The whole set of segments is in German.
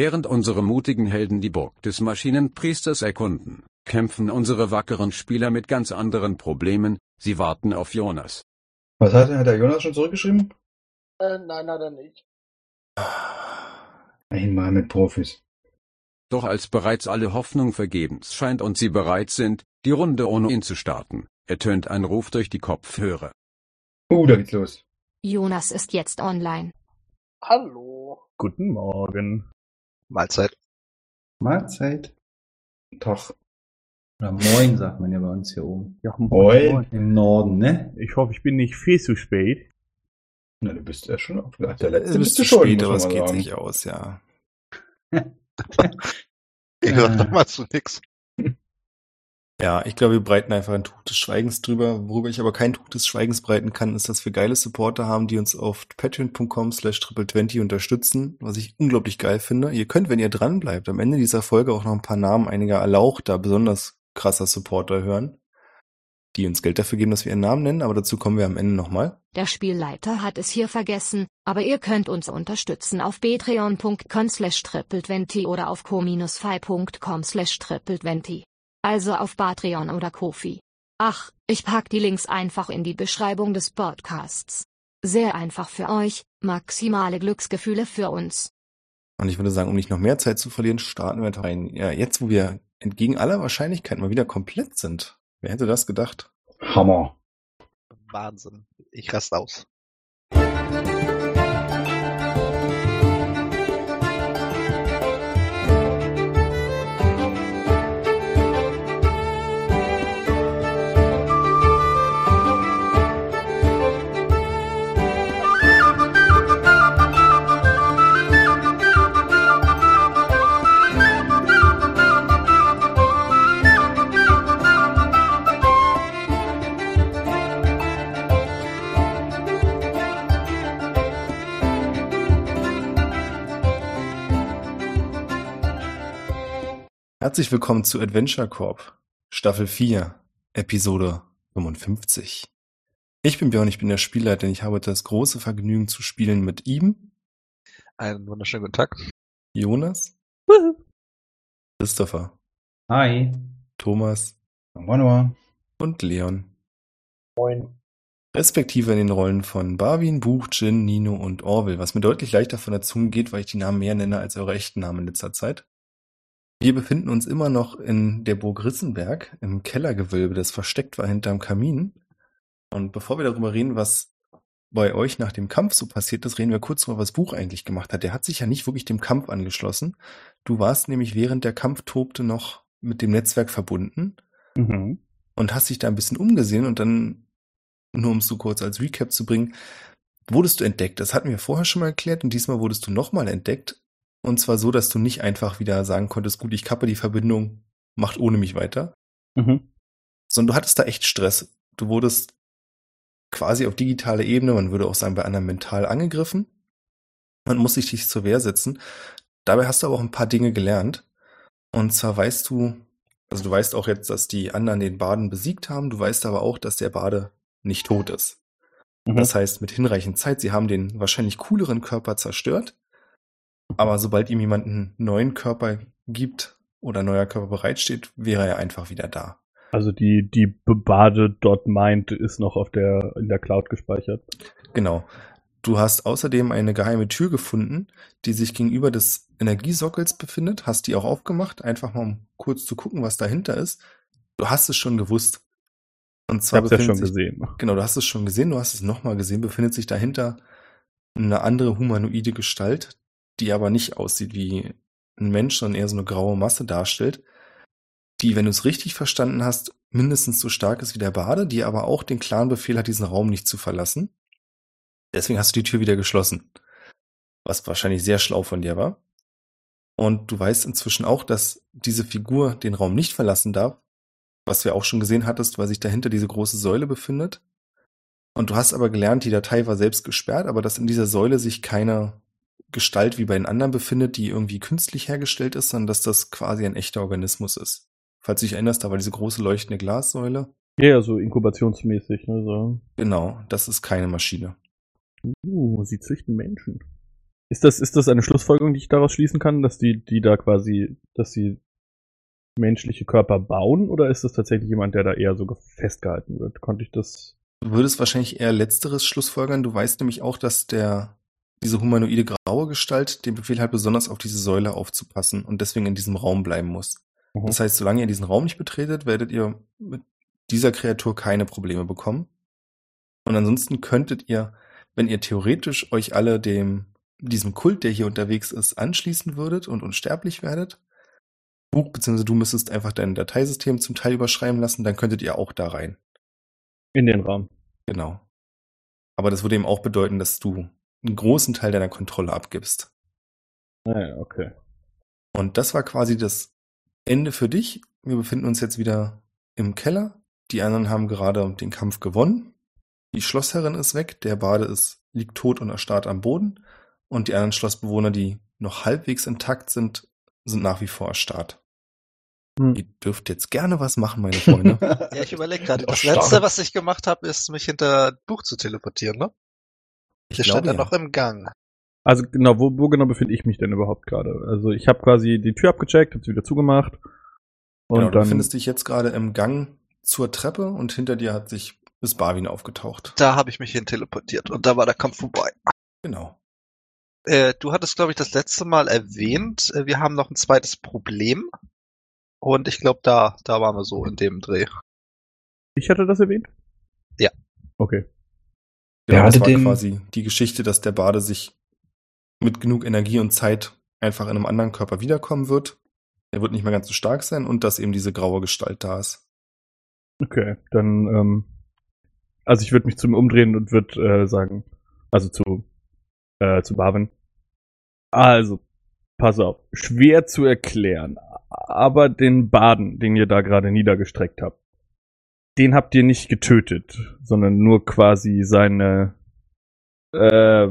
Während unsere mutigen Helden die Burg des Maschinenpriesters erkunden, kämpfen unsere wackeren Spieler mit ganz anderen Problemen, sie warten auf Jonas. Was hat, hat der Jonas schon zurückgeschrieben? Äh, nein, hat er nicht. Einmal mit Profis. Doch als bereits alle Hoffnung vergebens scheint und sie bereit sind, die Runde ohne ihn zu starten, ertönt ein Ruf durch die Kopfhörer. Uh, da geht's los. Jonas ist jetzt online. Hallo. Guten Morgen. Mahlzeit. Mahlzeit. Tag. Oder Moin, sagt man ja bei uns hier oben. Ja, Moin. Im Norden, ne? Ich hoffe, ich bin nicht viel zu spät. Na, du bist ja schon auf der letzte Es ist bist zu du schon, spät, aber es geht sagen. sich aus, ja. Ich sag doch mal zu nix. Ja, ich glaube, wir breiten einfach ein Tuch des Schweigens drüber. Worüber ich aber kein Tuch des Schweigens breiten kann, ist, dass wir geile Supporter haben, die uns auf patreon.com slash triple20 unterstützen, was ich unglaublich geil finde. Ihr könnt, wenn ihr dran bleibt, am Ende dieser Folge auch noch ein paar Namen einiger erlauchter, besonders krasser Supporter hören, die uns Geld dafür geben, dass wir ihren Namen nennen, aber dazu kommen wir am Ende nochmal. Der Spielleiter hat es hier vergessen, aber ihr könnt uns unterstützen auf patreon.com slash triple20 oder auf co-fi.com slash triple20. Also auf Patreon oder Kofi. Ach, ich pack die Links einfach in die Beschreibung des Podcasts. Sehr einfach für euch, maximale Glücksgefühle für uns. Und ich würde sagen, um nicht noch mehr Zeit zu verlieren, starten wir rein. Ja, jetzt, wo wir entgegen aller Wahrscheinlichkeit mal wieder komplett sind. Wer hätte das gedacht? Hammer. Wahnsinn. Ich raste aus. Herzlich willkommen zu Adventure Corp, Staffel 4, Episode 55. Ich bin Björn, ich bin der Spielleiter und ich habe das große Vergnügen zu spielen mit ihm, Einen wunderschönen guten Tag. Jonas, Christopher, Hi. Thomas Moin, und Leon. Moin. Respektive in den Rollen von Barwin, Buch, Jin, Nino und Orwell, was mir deutlich leichter von der Zunge geht, weil ich die Namen mehr nenne als eure echten Namen in letzter Zeit. Wir befinden uns immer noch in der Burg Rissenberg, im Kellergewölbe, das versteckt war hinterm Kamin. Und bevor wir darüber reden, was bei euch nach dem Kampf so passiert ist, reden wir kurz darüber, was Buch eigentlich gemacht hat. Der hat sich ja nicht wirklich dem Kampf angeschlossen. Du warst nämlich während der Kampf tobte noch mit dem Netzwerk verbunden Mhm. und hast dich da ein bisschen umgesehen und dann, nur um es so kurz als Recap zu bringen, wurdest du entdeckt. Das hatten wir vorher schon mal erklärt und diesmal wurdest du nochmal entdeckt. Und zwar so, dass du nicht einfach wieder sagen konntest, gut, ich kappe die Verbindung, macht ohne mich weiter, Mhm. sondern du hattest da echt Stress. Du wurdest quasi auf digitaler Ebene, man würde auch sagen, bei anderen mental angegriffen. Man muss sich dich zur Wehr setzen. Dabei hast du aber auch ein paar Dinge gelernt. Und zwar weißt du, also du weißt auch jetzt, dass die anderen den Baden besiegt haben. Du weißt aber auch, dass der Bade nicht tot ist. Mhm. Das heißt, mit hinreichend Zeit, sie haben den wahrscheinlich cooleren Körper zerstört. Aber sobald ihm jemand einen neuen Körper gibt oder neuer Körper bereitsteht, wäre er einfach wieder da. Also die, die Bade.mind ist noch auf der, in der Cloud gespeichert. Genau. Du hast außerdem eine geheime Tür gefunden, die sich gegenüber des Energiesockels befindet. Hast die auch aufgemacht, einfach mal um kurz zu gucken, was dahinter ist. Du hast es schon gewusst. Und Ich zwar hab's ja schon sich, gesehen. Genau, du hast es schon gesehen, du hast es nochmal gesehen, befindet sich dahinter eine andere humanoide Gestalt, die aber nicht aussieht wie ein Mensch, sondern eher so eine graue Masse darstellt, die, wenn du es richtig verstanden hast, mindestens so stark ist wie der Bade, die aber auch den klaren Befehl hat, diesen Raum nicht zu verlassen. Deswegen hast du die Tür wieder geschlossen. Was wahrscheinlich sehr schlau von dir war. Und du weißt inzwischen auch, dass diese Figur den Raum nicht verlassen darf, was ja auch schon gesehen hattest, weil sich dahinter diese große Säule befindet. Und du hast aber gelernt, die Datei war selbst gesperrt, aber dass in dieser Säule sich keine Gestalt wie bei den anderen befindet, die irgendwie künstlich hergestellt ist, sondern dass das quasi ein echter Organismus ist. Falls du dich erinnerst, da war diese große leuchtende Glassäule. Ja, ja, so inkubationsmäßig, ne, so. Genau, das ist keine Maschine. Uh, sie züchten Menschen. Ist das, ist das eine Schlussfolgerung, die ich daraus schließen kann, dass die, die da quasi, dass sie menschliche Körper bauen oder ist das tatsächlich jemand, der da eher so festgehalten wird? Konnte ich das? Du würdest wahrscheinlich eher letzteres schlussfolgern. Du weißt nämlich auch, dass der diese humanoide graue Gestalt den Befehl hat, besonders auf diese Säule aufzupassen und deswegen in diesem Raum bleiben muss. Mhm. Das heißt, solange ihr diesen Raum nicht betretet, werdet ihr mit dieser Kreatur keine Probleme bekommen. Und ansonsten könntet ihr, wenn ihr theoretisch euch alle dem, diesem Kult, der hier unterwegs ist, anschließen würdet und unsterblich werdet, du, beziehungsweise du müsstest einfach dein Dateisystem zum Teil überschreiben lassen, dann könntet ihr auch da rein. In den Raum. Genau. Aber das würde eben auch bedeuten, dass du einen großen Teil deiner Kontrolle abgibst. Naja, Ah okay. Und das war quasi das Ende für dich. Wir befinden uns jetzt wieder im Keller. Die anderen haben gerade den Kampf gewonnen. Die Schlossherrin ist weg, der Bade ist, liegt tot und erstarrt am Boden. Und die anderen Schlossbewohner, die noch halbwegs intakt sind, sind nach wie vor erstarrt. Hm. Ihr dürft jetzt gerne was machen, meine Freunde. Ja, ich überlege gerade. Das letzte, was ich gemacht habe, ist mich hinter Buch zu teleportieren, ne? Ich Der stand ja glaube, noch im Gang. Also genau, wo, wo genau befinde ich mich denn überhaupt gerade? Also ich habe quasi die Tür abgecheckt, habe sie wieder zugemacht. Und genau, du dann befindest dich jetzt gerade im Gang zur Treppe und hinter dir hat sich Miss Barwin aufgetaucht. Da habe ich mich hin teleportiert und da war der Kampf vorbei. Genau. Äh, du hattest, glaube ich, das letzte Mal erwähnt, äh, wir haben noch ein zweites Problem. Und ich glaube, da, da waren wir so in dem Dreh. ich hatte das erwähnt? Ja. Okay. Genau, das war quasi die Geschichte, dass der Bade sich mit genug Energie und Zeit einfach in einem anderen Körper wiederkommen wird. Er wird nicht mehr ganz so stark sein und dass eben diese graue Gestalt da ist. Okay, dann, ähm, also ich würde mich zu ihm umdrehen und würde äh, sagen, also zu, äh, zu Barwin. Also, pass auf, schwer zu erklären, aber den Baden, den ihr da gerade niedergestreckt habt, den habt ihr nicht getötet, sondern nur quasi seine, äh,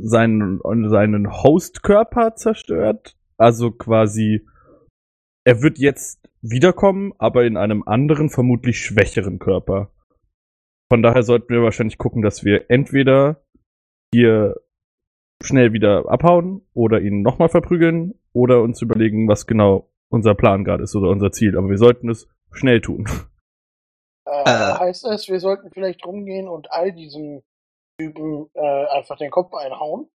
seinen, seinen Hostkörper zerstört. Also quasi, er wird jetzt wiederkommen, aber in einem anderen, vermutlich schwächeren Körper. Von daher sollten wir wahrscheinlich gucken, dass wir entweder hier schnell wieder abhauen oder ihn nochmal verprügeln oder uns überlegen, was genau unser Plan gerade ist oder unser Ziel. Aber wir sollten es schnell tun. Äh, Äh. Heißt es, wir sollten vielleicht rumgehen und all diesen Typen äh, einfach den Kopf einhauen?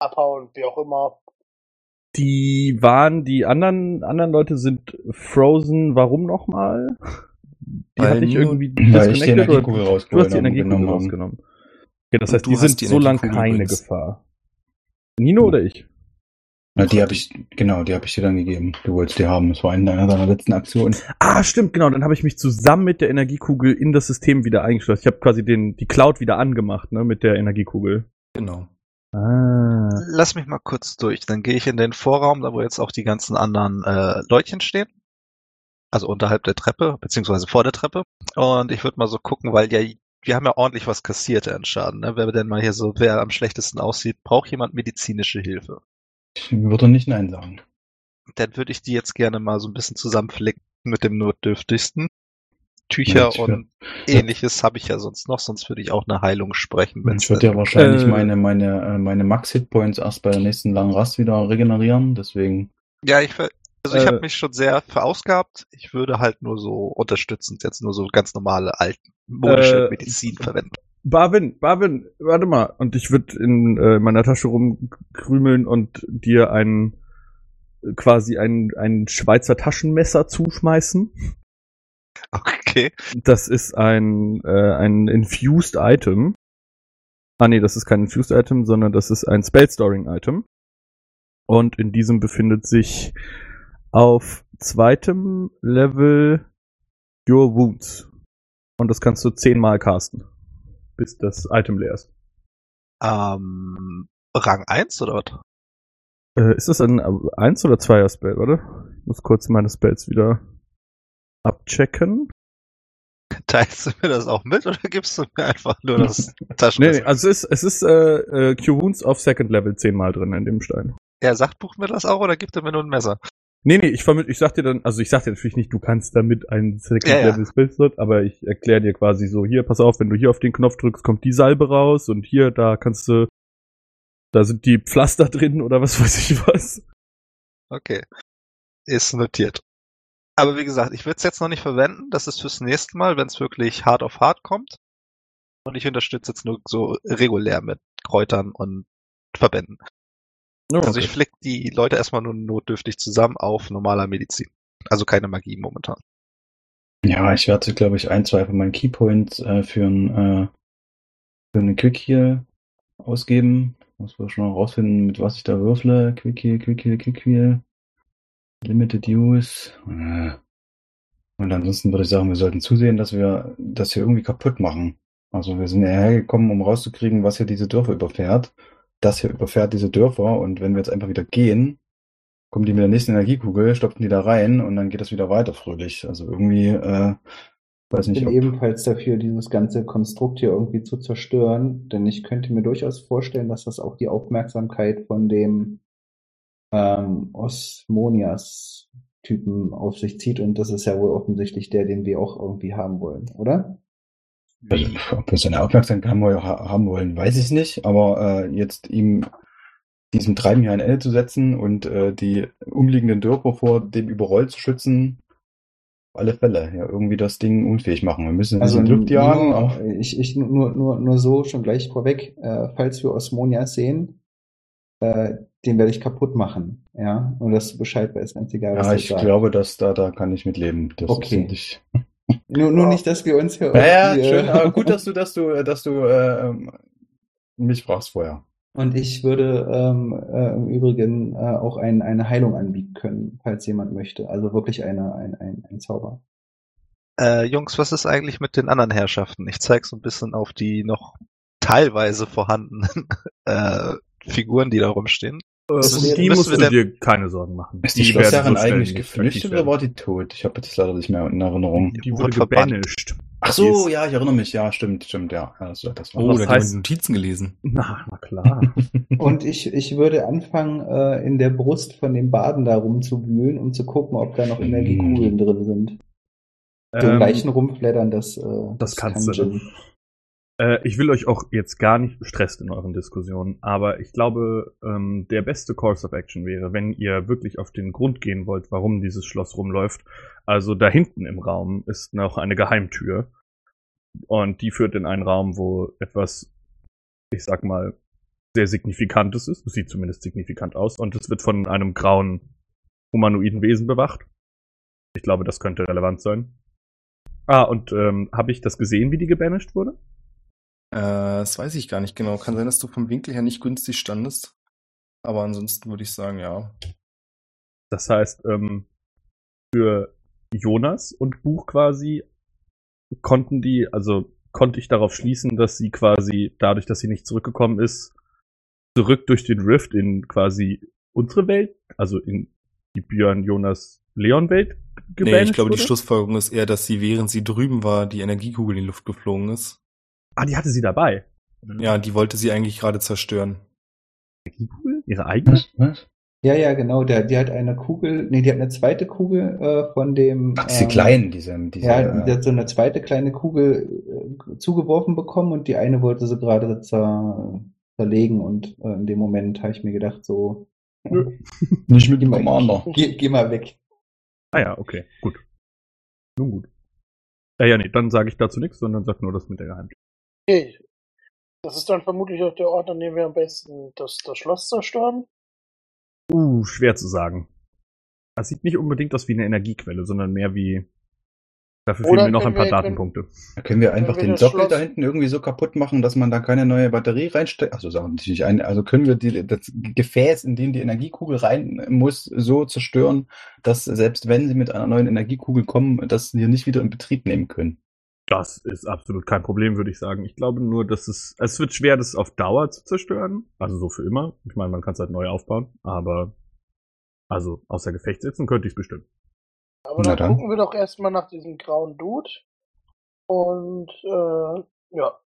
Abhauen, wie auch immer. Die waren, die anderen, anderen Leute sind frozen. Warum nochmal? Die Weil hatte ich irgendwie Weil ich die disconnected oder- Energiekugel Du hast die Energiekugel genommen. rausgenommen. Okay, das heißt, die sind die so lang Energiekugel keine übrigens. Gefahr. Nino oder ich? Na, die habe ich, genau, die habe ich dir dann gegeben. Du wolltest die haben. Das war eine deiner deiner letzten Aktionen. Ah, stimmt, genau. Dann habe ich mich zusammen mit der Energiekugel in das System wieder eingeschlossen. Ich habe quasi den, die Cloud wieder angemacht, ne, mit der Energiekugel. Genau. Ah. Lass mich mal kurz durch. Dann gehe ich in den Vorraum, da wo jetzt auch die ganzen anderen äh, Leutchen stehen. Also unterhalb der Treppe, beziehungsweise vor der Treppe. Und ich würde mal so gucken, weil ja, wir haben ja ordentlich was kassiert an Schaden. Ne? Wer denn mal hier so, wer am schlechtesten aussieht, braucht jemand medizinische Hilfe. Ich würde nicht Nein sagen. Dann würde ich die jetzt gerne mal so ein bisschen zusammenflicken mit dem Notdürftigsten. Tücher Ja, und ähnliches habe ich ja sonst noch, sonst würde ich auch eine Heilung sprechen. Ich würde ja wahrscheinlich Äh. meine, meine, äh, meine Max-Hitpoints erst bei der nächsten langen Rast wieder regenerieren. Deswegen, Ja, ich ver- also ich Äh, habe mich schon sehr verausgabt. Ich würde halt nur so unterstützend jetzt nur so ganz normale alte modische Äh, Medizin verwenden. Barwin, Barwin, warte mal. Und ich würde in äh, meiner Tasche rumkrümeln und dir ein quasi ein, ein Schweizer Taschenmesser zuschmeißen. Okay. Das ist ein, äh, ein Infused Item. Ah nee, das ist kein Infused Item, sondern das ist ein Spellstoring Item. Und in diesem befindet sich auf zweitem Level Your Wounds. Und das kannst du zehnmal casten, bis das Item leer ist. Ähm, Rang 1 oder was? Äh, ist das ein 1 oder 2er Spell, oder? Ich muss kurz meine Spells wieder abchecken. Teilst du mir das auch mit oder gibst du mir einfach nur das Nee, Taschenmesser? nee, also es ist, es ist äh, äh, Cure Wounds auf Second Level zehnmal drin in dem Stein. Er sagt, bucht mir das auch oder gibt er mir nur ein Messer? Nee, nee, ich ich sag dir dann, also ich sag dir natürlich nicht, du kannst damit ein Second Ja, ja. Level Spellslot, aber ich erkläre dir quasi so, hier, pass auf, wenn du hier auf den Knopf drückst, kommt die Salbe raus und hier, da kannst du Da sind die Pflaster drin oder was weiß ich was. Okay. Ist notiert. Aber wie gesagt, ich würde es jetzt noch nicht verwenden. Das ist fürs nächste Mal, wenn es wirklich hart auf hart kommt. Und ich unterstütze jetzt nur so regulär mit Kräutern und Verbänden. Ja, Also ich flick die Leute erstmal nur notdürftig zusammen auf normaler Medizin. Also keine Magie momentan. Ja, ich werde, glaube ich, ein, zwei von meinen Keypoints äh, für, ein, äh, für eine Quick Heal ausgeben. Muss wir schon noch rausfinden, mit was ich da würfle. Quick Heal, Quick Heal, Quick Heal. Limited Use. Äh. Und ansonsten würde ich sagen, wir sollten zusehen, dass wir das hier irgendwie kaputt machen. Also wir sind ja hergekommen, um rauszukriegen, was hier diese Dörfer überfährt. Das hier überfährt diese Dörfer und wenn wir jetzt einfach wieder gehen, kommen die mit der nächsten Energiekugel, stopfen die da rein und dann geht das wieder weiter fröhlich. Also irgendwie, äh, weiß Ich nicht, bin ob, ebenfalls dafür, dieses ganze Konstrukt hier irgendwie zu zerstören, denn ich könnte mir durchaus vorstellen, dass das auch die Aufmerksamkeit von dem ähm, Osmonias-Typen auf sich zieht und das ist ja wohl offensichtlich der, den wir auch irgendwie haben wollen, oder? Also, ob wir seine Aufmerksamkeit haben, wollen- weiß ich nicht, aber äh, jetzt ihm diesem Treiben hier ein Ende zu setzen und äh, die umliegenden Dörfer vor dem Überroll zu schützen, auf alle Fälle, ja, irgendwie das Ding unfähig machen. Wir müssen die Luft jagen. nur, auch- ich, ich nur, nur, nur so schon gleich vorweg, äh, falls wir Osmonias sehen, äh, den werde ich kaputt machen, ja, nur dass du Bescheid weißt, ganz egal, was Ja, ich glaube, dass da, da kann ich mit leben. Das Okay. Nur, nur nicht, dass wir uns hier Ja, ja, irgendwie, schön, äh, aber gut, dass du, dass du, dass du äh, ähm, mich fragst vorher. Und ich würde ähm, äh, im Übrigen äh, auch ein, eine Heilung anbieten können, falls jemand möchte. Also wirklich eine, ein, ein, ein Zauber. Äh, Jungs, was ist eigentlich mit den anderen Herrschaften? Ich zeige so ein bisschen auf die noch teilweise vorhandenen äh, Figuren, die da rumstehen. Das um die müssen musst wir du dir keine Sorgen machen. Ist die, werden Schlossherrin so eigentlich geflüchtet oder war die tot? Ich habe jetzt leider nicht mehr in Erinnerung. Die wurde gebanished. Ach Die so, ja, ich erinnere mich. Ja, stimmt, stimmt, ja. ja das, das war Oh, Was da heißt- Notizen gelesen. Na, na klar. Und ich, ich würde anfangen, äh, in der Brust von dem Baden da rumzuwühlen, um zu gucken, ob da noch Energiekugeln drin sind. So Ähm, Leichen rumflattern, das, äh, Das kannst kann du. Äh, ich will euch auch jetzt gar nicht stresst in euren Diskussionen, aber ich glaube, ähm, der beste Course of Action wäre, wenn ihr wirklich auf den Grund gehen wollt, warum dieses Schloss rumläuft. Also da hinten im Raum ist noch eine Geheimtür und die führt in einen Raum, wo etwas, ich sag mal, sehr signifikantes ist. Sieht zumindest signifikant aus und es wird von einem grauen humanoiden Wesen bewacht. Ich glaube, das könnte relevant sein. Ah, und ähm, habe ich das gesehen, wie die gebanished wurde? Äh, das weiß ich gar nicht genau. Kann sein, dass du vom Winkel her nicht günstig standest. Aber ansonsten würde ich sagen, ja. Das heißt, ähm, für Jonas und Buch quasi konnten die, also konnte ich darauf schließen, dass sie quasi, dadurch, dass sie nicht zurückgekommen ist, zurück durch den Rift in quasi unsere Welt, also in die Björn, Jonas, Leon-Welt Nee, gebannt ich glaube, die wurde? Schlussfolgerung ist eher, dass sie, während sie drüben war, die Energiekugel in die Luft geflogen ist. Ah, die hatte sie dabei. Ja, die wollte sie eigentlich gerade zerstören. Energiekugel? Ihre eigene? Was? Was? Ja, ja, genau. Der, die hat eine Kugel, nee, die hat eine zweite Kugel äh, von dem. Ach, diese ähm, kleinen, diese, diese Ja, die äh, hat so eine zweite kleine Kugel äh, zugeworfen bekommen und die eine wollte sie gerade zer, zerlegen und äh, in dem Moment habe ich mir gedacht, so, Nö. nicht mit dem Geh mal- Commander. geh, geh mal weg. Ah ja, okay, gut. Nun gut. Äh, ja, nee, dann sage ich dazu nichts, sondern sag nur das mit der Geheimtür. Okay. Das ist dann vermutlich auch der Ort, an dem wir am besten das, das Schloss zerstören. Uh, schwer zu sagen. Das sieht nicht unbedingt aus wie eine Energiequelle, sondern mehr wie. Dafür fehlen mir noch ein können paar wir- Datenpunkte. Da können wir einfach wir den Sockel Schloss- da hinten irgendwie so kaputt machen, dass man da keine neue Batterie reinsteckt. Also sagen wir natürlich ein, also können wir die, das Gefäß, in dem die Energiekugel rein muss, so zerstören, dass selbst wenn sie mit einer neuen Energiekugel kommen, das wir nicht wieder in Betrieb nehmen können. Das ist absolut kein Problem, würde ich sagen. Ich glaube nur, dass es. Es wird schwer, das auf Dauer zu zerstören. Also so für immer. Ich meine, man kann es halt neu aufbauen, aber. Also außer Gefecht setzen könnte ich es bestimmt. Aber Na dann, dann. gucken wir doch erstmal nach diesem grauen Dude. Und äh, ja.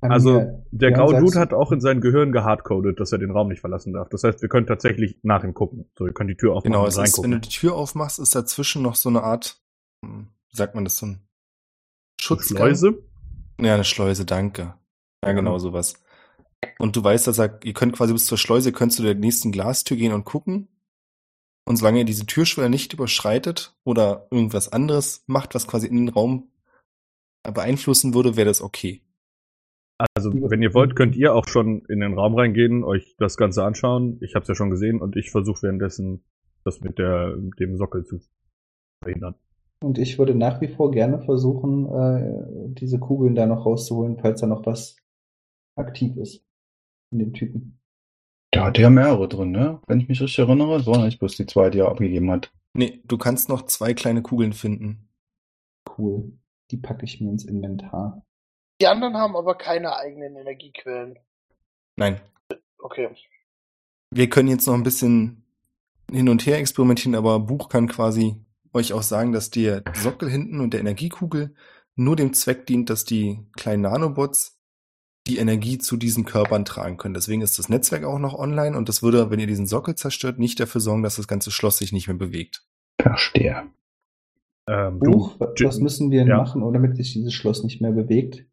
Kann Also der ja, graue Dude du- hat auch in sein Gehirn gehardcodet, dass er den Raum nicht verlassen darf. Das heißt, wir können tatsächlich nach ihm gucken. So, wir können die Tür aufmachen Genau, und es ist, wenn du reingucken. die Tür aufmachst, ist dazwischen noch so eine Art, hm, wie sagt man das, so ein Schutzgang? Schleuse. Ja, eine Schleuse, danke. Ja, genau sowas. Und du weißt, dass er, ihr könnt quasi bis zur Schleuse, könnt zu der nächsten Glastür gehen und gucken. Und solange ihr diese Türschwelle nicht überschreitet oder irgendwas anderes macht, was quasi in den Raum beeinflussen würde, wäre das okay. Also, wenn ihr wollt, könnt ihr auch schon in den Raum reingehen, euch das Ganze anschauen. Ich habe es ja schon gesehen und ich versuche währenddessen das mit der mit dem Sockel zu verhindern. Und ich würde nach wie vor gerne versuchen, äh, diese Kugeln da noch rauszuholen, falls da noch was aktiv ist in dem Typen. Der hatte ja mehrere drin, ne? Wenn ich mich richtig erinnere, es war nicht bloß die zwei, die er abgegeben hat. Nee, du kannst noch zwei kleine Kugeln finden. Cool. Die packe ich mir ins Inventar. Die anderen haben aber keine eigenen Energiequellen. Nein. Okay. Wir können jetzt noch ein bisschen hin und her experimentieren, aber Buch kann quasi euch auch sagen, dass der Sockel hinten und der Energiekugel nur dem Zweck dient, dass die kleinen Nanobots die Energie zu diesen Körpern tragen können. Deswegen ist das Netzwerk auch noch online und das würde, wenn ihr diesen Sockel zerstört, nicht dafür sorgen, dass das ganze Schloss sich nicht mehr bewegt. Verstehe. Ähm, Buch, du, was müssen wir ja. machen, damit sich dieses Schloss nicht mehr bewegt?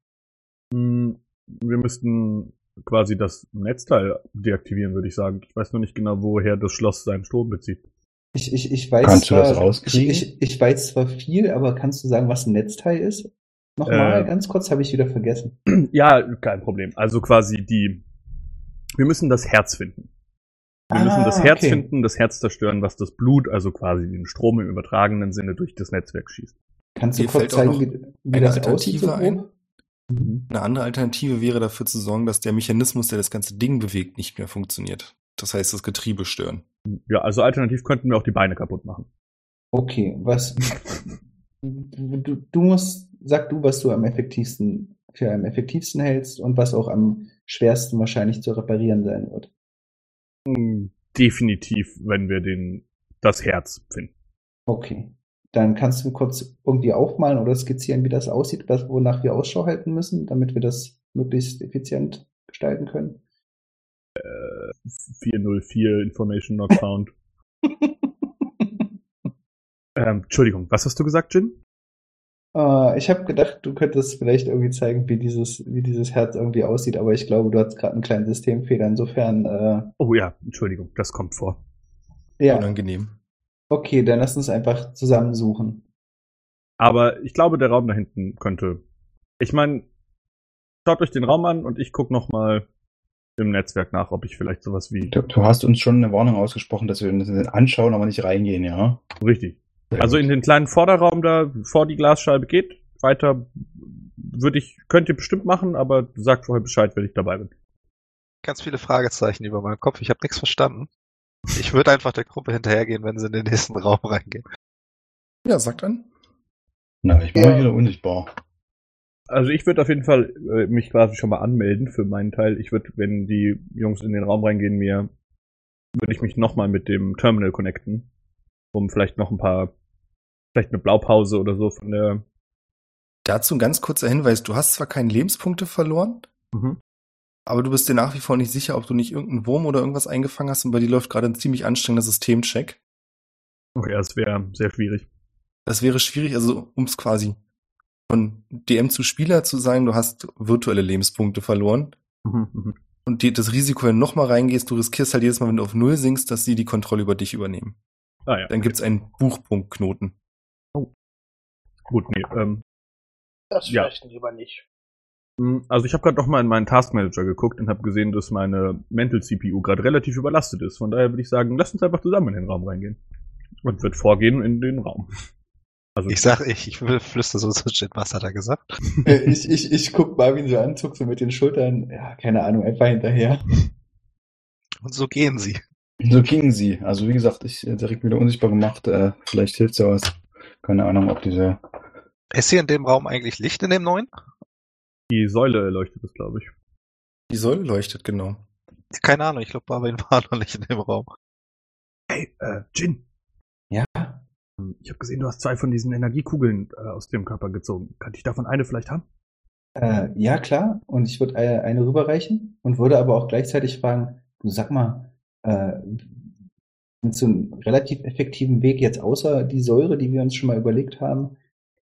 Hm, Wir müssten quasi das Netzteil deaktivieren, würde ich sagen. Ich weiß nur nicht genau, woher das Schloss seinen Strom bezieht. Ich, ich, ich weiß Kannst du zwar, das rauskriegen? Ich, ich, ich weiß zwar viel, aber kannst du sagen, was ein Netzteil ist? Nochmal, Äh. ganz kurz, habe ich wieder vergessen. Ja, kein Problem. Also quasi die. Wir müssen das Herz finden. Wir Ah, müssen das Herz okay. finden, das Herz zerstören, was das Blut, also quasi den Strom im übertragenen Sinne durch das Netzwerk schießt. Kannst du Mir kurz fällt auch zeigen, noch wie, wie eine das Alternative aussieht? ein. grob? Eine andere Alternative wäre dafür zu sorgen, dass der Mechanismus, der das ganze Ding bewegt, nicht mehr funktioniert. Das heißt, das Getriebe stören. Ja, also alternativ könnten wir auch die Beine kaputt machen. Okay, was du, du musst, sag du, was du am effektivsten für am effektivsten hältst und was auch am schwersten wahrscheinlich zu reparieren sein wird. Hm, Definitiv, wenn wir den das Herz finden. Okay. Dann kannst du kurz irgendwie aufmalen oder skizzieren, wie das aussieht, was, wonach wir Ausschau halten müssen, damit wir das möglichst effizient gestalten können. 404 Information not found. ähm, Entschuldigung, was hast du gesagt, Jin? Äh, ich habe gedacht, du könntest vielleicht irgendwie zeigen, wie dieses, wie dieses Herz irgendwie aussieht, aber ich glaube, du hast gerade einen kleinen Systemfehler. Insofern, äh, Oh ja, Entschuldigung, das kommt vor. ja. Unangenehm. Okay, dann lass uns einfach zusammensuchen. Aber ich glaube, der Raum da hinten könnte. Ich meine, schaut euch den Raum an und ich guck noch mal im Netzwerk nach, ob ich vielleicht sowas wie Du, du hast uns schon eine Warnung ausgesprochen, dass wir uns den anschauen, aber nicht reingehen, ja? richtig. Sehr Also gut. in den kleinen Vorderraum da vor die Glasscheibe geht. Weiter würde ich könnt ihr bestimmt machen, aber sagt vorher Bescheid, wenn ich dabei bin. Ganz viele Fragezeichen über meinem Kopf. Ich habe nichts verstanden. Ich würde einfach der Gruppe hinterhergehen, wenn sie in den nächsten Raum reingehen. Ja, sagt an. Na, ich bin Ja. wieder unsichtbar. Also ich würde auf jeden Fall äh, mich quasi schon mal anmelden für meinen Teil. Ich würde, wenn die Jungs in den Raum reingehen, mir würde ich mich nochmal mit dem Terminal connecten, um vielleicht noch ein paar, vielleicht eine Blaupause oder so von der. Dazu ein ganz kurzer Hinweis. Du hast zwar keine Lebenspunkte verloren, Mhm. aber du bist dir nach wie vor nicht sicher, ob du nicht irgendeinen Wurm oder irgendwas eingefangen hast und bei dir läuft gerade ein ziemlich anstrengender Systemcheck. Okay, das wäre sehr schwierig. Das wäre schwierig, also um es quasi von DM zu Spieler zu sein, du hast virtuelle Lebenspunkte verloren. Mhm, mhm. Und die, das Risiko, wenn du nochmal reingehst, du riskierst halt jedes Mal, wenn du auf Null sinkst, dass sie die Kontrolle über dich übernehmen. Ah ja. Dann gibt's einen Buchpunktknoten. Gut, nee. Ähm, Das Ja. vielleicht lieber nicht. mh, also ich habe gerade noch mal in meinen Task Manager geguckt und habe gesehen, dass meine Mental CPU gerade relativ überlastet ist. Von daher würde ich sagen, lass uns einfach zusammen in den Raum reingehen. Und wird vorgehen in den Raum. Also Ich sag, ich, ich flüster so zu Jin, was hat er gesagt? Äh, ich, ich, ich guck Marvin so an, zuck so mit den Schultern, ja, keine Ahnung, einfach hinterher. Und so gehen sie. So gingen sie. Also wie gesagt, ich äh, direkt wieder unsichtbar gemacht. Äh, vielleicht hilft's ja was. Keine Ahnung, ob diese. Ist hier in dem Raum eigentlich Licht in dem neuen? die Säule leuchtet es, glaube ich. Die Säule leuchtet, genau. Keine Ahnung, ich glaube, Barwin war noch nicht in dem Raum. Hey, äh, Jin. Ja. Ähm, Ich habe gesehen, du hast zwei von diesen Energiekugeln äh, aus dem Körper gezogen. Kann ich davon eine vielleicht haben? Äh, ja, klar. Und ich würde eine, eine rüberreichen und würde aber auch gleichzeitig fragen, du sag mal, äh, so einen relativ effektiven Weg jetzt außer die Säure, die wir uns schon mal überlegt haben,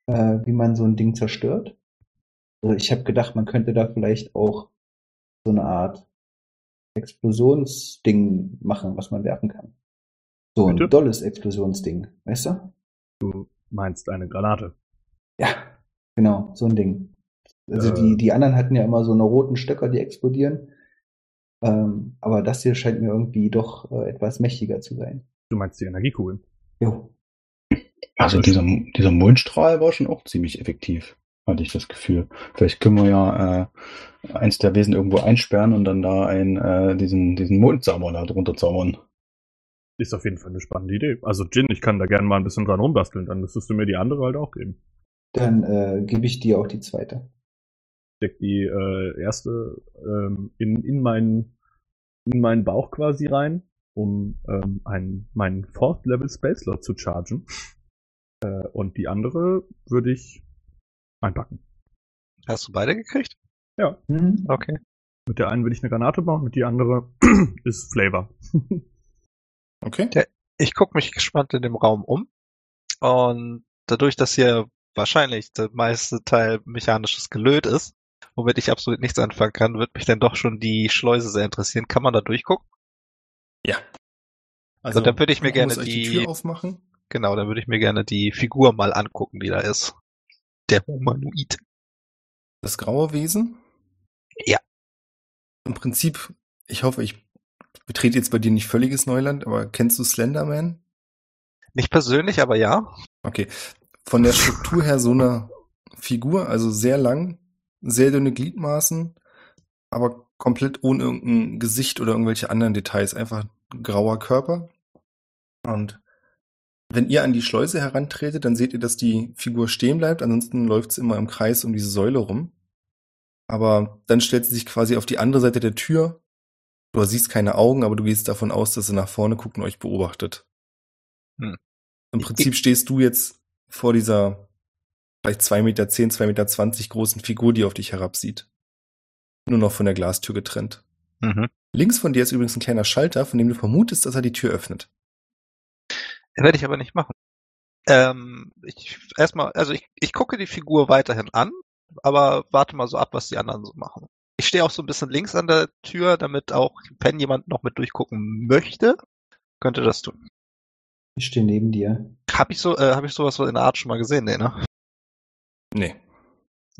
äh, wie man so ein Ding zerstört? Also ich habe gedacht, man könnte da vielleicht auch so eine Art Explosionsding machen, was man werfen kann. So ein Bitte? dolles Explosionsding, weißt du? Du meinst eine Granate. Ja, genau, so ein Ding. Also Äh. die, die anderen hatten ja immer so eine roten Stöcker, die explodieren. Ähm, aber das hier scheint mir irgendwie doch äh, etwas mächtiger zu sein. Du meinst die Energiekugeln. Jo. Also dieser, dieser Mondstrahl war schon auch ziemlich effektiv, hatte ich das Gefühl. Vielleicht können wir ja äh, eins der Wesen irgendwo einsperren und dann da ein, äh, diesen, diesen Mondsauber da drunter zaubern. Ist auf jeden Fall eine spannende Idee. Also Jin, ich kann da gerne mal ein bisschen dran rumbasteln, dann müsstest du mir die andere halt auch geben. Dann äh, gebe ich dir auch die zweite. Steck die äh, erste ähm, in, in, meinen, in meinen Bauch quasi rein, um ähm, einen, meinen Fourth Level Space Slot zu chargen. Äh, und die andere würde ich einpacken. Hast du beide gekriegt? Ja. Mhm. Okay. Mit der einen will ich eine Granate bauen, mit die andere ist Flavor. Okay. Ich gucke mich gespannt in dem Raum um. Und dadurch, dass hier wahrscheinlich der meiste Teil mechanisches Gelöt ist, womit ich absolut nichts anfangen kann, wird mich dann doch schon die Schleuse sehr interessieren. Kann man da durchgucken? Ja. Also, dann würde ich mir gerne die, die Tür aufmachen. genau, dann würde ich mir gerne die Figur mal angucken, die da ist. Der Humanoid. Das graue Wesen? Ja. Im Prinzip, ich hoffe, ich betrete jetzt bei dir nicht völliges Neuland, aber kennst du Slenderman? Nicht persönlich, aber ja. Okay. Von der Struktur her so eine Figur, also sehr lang, sehr dünne Gliedmaßen, aber komplett ohne irgendein Gesicht oder irgendwelche anderen Details. Einfach ein grauer Körper. Und wenn ihr an die Schleuse herantretet, dann seht ihr, dass die Figur stehen bleibt. Ansonsten läuft sie immer im Kreis um diese Säule rum. Aber dann stellt sie sich quasi auf die andere Seite der Tür. Du siehst keine Augen, aber du gehst davon aus, dass sie nach vorne guckt und euch beobachtet. Hm. Im Prinzip stehst du jetzt vor dieser vielleicht zwei Meter, zehn, zwei Meter zwanzig großen Figur, die auf dich herabsieht. Nur noch von der Glastür getrennt. Mhm. Links von dir ist übrigens ein kleiner Schalter, von dem du vermutest, dass er die Tür öffnet. Werde ich aber nicht machen. Ähm, ich erstmal, also ich, ich gucke die Figur weiterhin an, aber warte mal so ab, was die anderen so machen. Ich stehe auch so ein bisschen links an der Tür, damit auch, wenn jemand noch mit durchgucken möchte, könnte das tun. Ich stehe neben dir. Hab ich so, äh, habe ich sowas in der Art schon mal gesehen, nee, ne? Nee.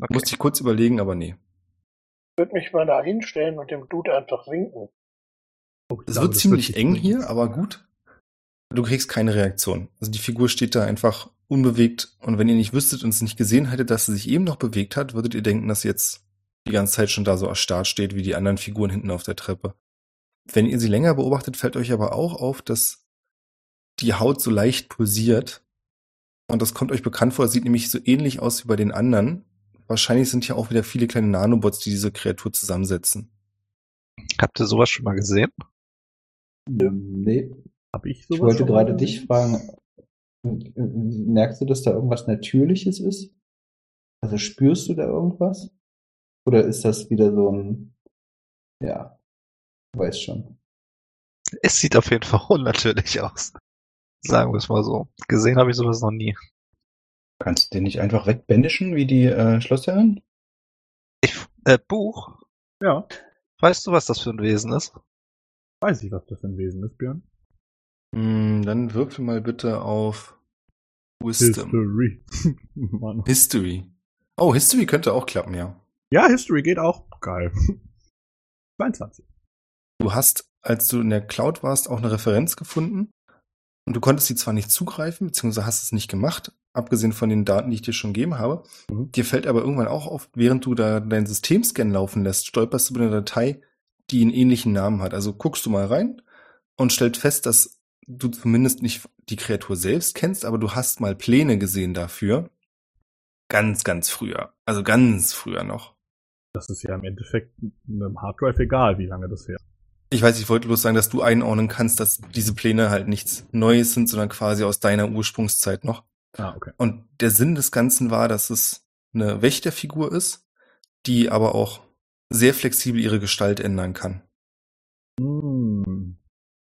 Okay. Musste ich kurz überlegen, aber nee. Ich würde mich mal da hinstellen und dem Dude einfach winken. Oh, Es wird das ziemlich eng hier, aber gut. Du kriegst keine Reaktion. Also die Figur steht da einfach unbewegt und wenn ihr nicht wüsstet und es nicht gesehen hättet, dass sie sich eben noch bewegt hat, würdet ihr denken, dass sie jetzt die ganze Zeit schon da so erstarrt steht wie die anderen Figuren hinten auf der Treppe. Wenn ihr sie länger beobachtet, fällt euch aber auch auf, dass die Haut so leicht pulsiert. Und das kommt euch bekannt vor, es sieht nämlich so ähnlich aus wie bei den anderen. Wahrscheinlich sind hier auch wieder viele kleine Nanobots, die diese Kreatur zusammensetzen. Habt ihr sowas schon mal gesehen? Nee. Hab ich Ich sowas wollte schon mal gerade dich fragen, äh, merkst du, dass da irgendwas Natürliches ist? Also spürst du da irgendwas? Oder ist das wieder so ein, ja, du weißt schon. Es sieht auf jeden Fall unnatürlich aus. Sagen wir es mal so. Gesehen habe ich sowas noch nie. Kannst du den nicht einfach wegbändischen wie die äh, Schlossherrin? Ich, äh, Buch, Ja, weißt du, was das für ein Wesen ist? weiß ich, was das für ein Wesen ist, Björn. Mm, Dann würfel mal bitte auf Wisdom. History. History. Oh, History könnte auch klappen, ja. Ja, History geht auch. Geil. 22. Du hast, als du in der Cloud warst, auch eine Referenz gefunden. Und du konntest sie zwar nicht zugreifen, beziehungsweise hast es nicht gemacht, abgesehen von den Daten, die ich dir schon gegeben habe. Mhm. Dir fällt aber irgendwann auch auf, während du da dein Systemscan laufen lässt, stolperst du über eine Datei, die einen ähnlichen Namen hat. Also guckst du mal rein und stellt fest, dass du zumindest nicht die Kreatur selbst kennst, aber du hast mal Pläne gesehen dafür. Ganz, ganz früher. Also ganz früher noch. Das ist ja im Endeffekt einem Harddrive egal, wie lange das her ist. Ich weiß, ich wollte bloß sagen, dass du einordnen kannst, dass diese Pläne halt nichts Neues sind, sondern quasi aus deiner Ursprungszeit noch. Ah, okay. Und der Sinn des Ganzen war, dass es eine Wächterfigur ist, die aber auch sehr flexibel ihre Gestalt ändern kann. Hm,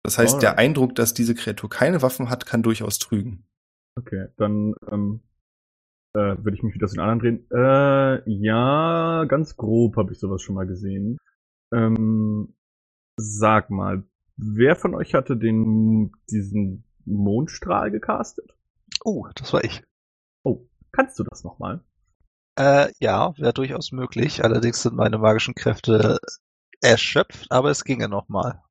Das heißt, Alright. der Eindruck, dass diese Kreatur keine Waffen hat, kann durchaus trügen. okay, dann ähm, äh, würde ich mich wieder zu den anderen drehen. Äh, ja, ganz grob habe ich sowas schon mal gesehen. Ähm, Sag mal, wer von euch hatte den, diesen Mondstrahl gecastet? Oh, das war ich. Oh, kannst du das nochmal? Äh, ja, wäre durchaus möglich. Allerdings sind meine magischen Kräfte erschöpft, aber es ginge nochmal.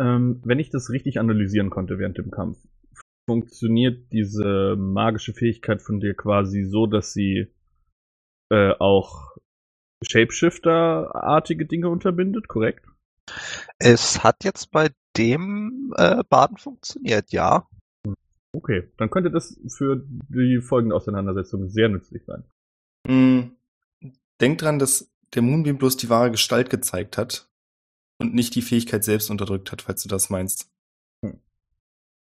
Ähm, wenn ich das richtig analysieren konnte während dem Kampf, funktioniert diese magische Fähigkeit von dir quasi so, dass sie äh, auch Shapeshifter-artige Dinge unterbindet, korrekt? Es hat jetzt bei dem äh, Baden funktioniert, ja. Okay, dann könnte das für die folgende Auseinandersetzung sehr nützlich sein. Mm, Denk dran, dass der Moonbeam bloß die wahre Gestalt gezeigt hat und nicht die Fähigkeit selbst unterdrückt hat, falls du das meinst. Hm.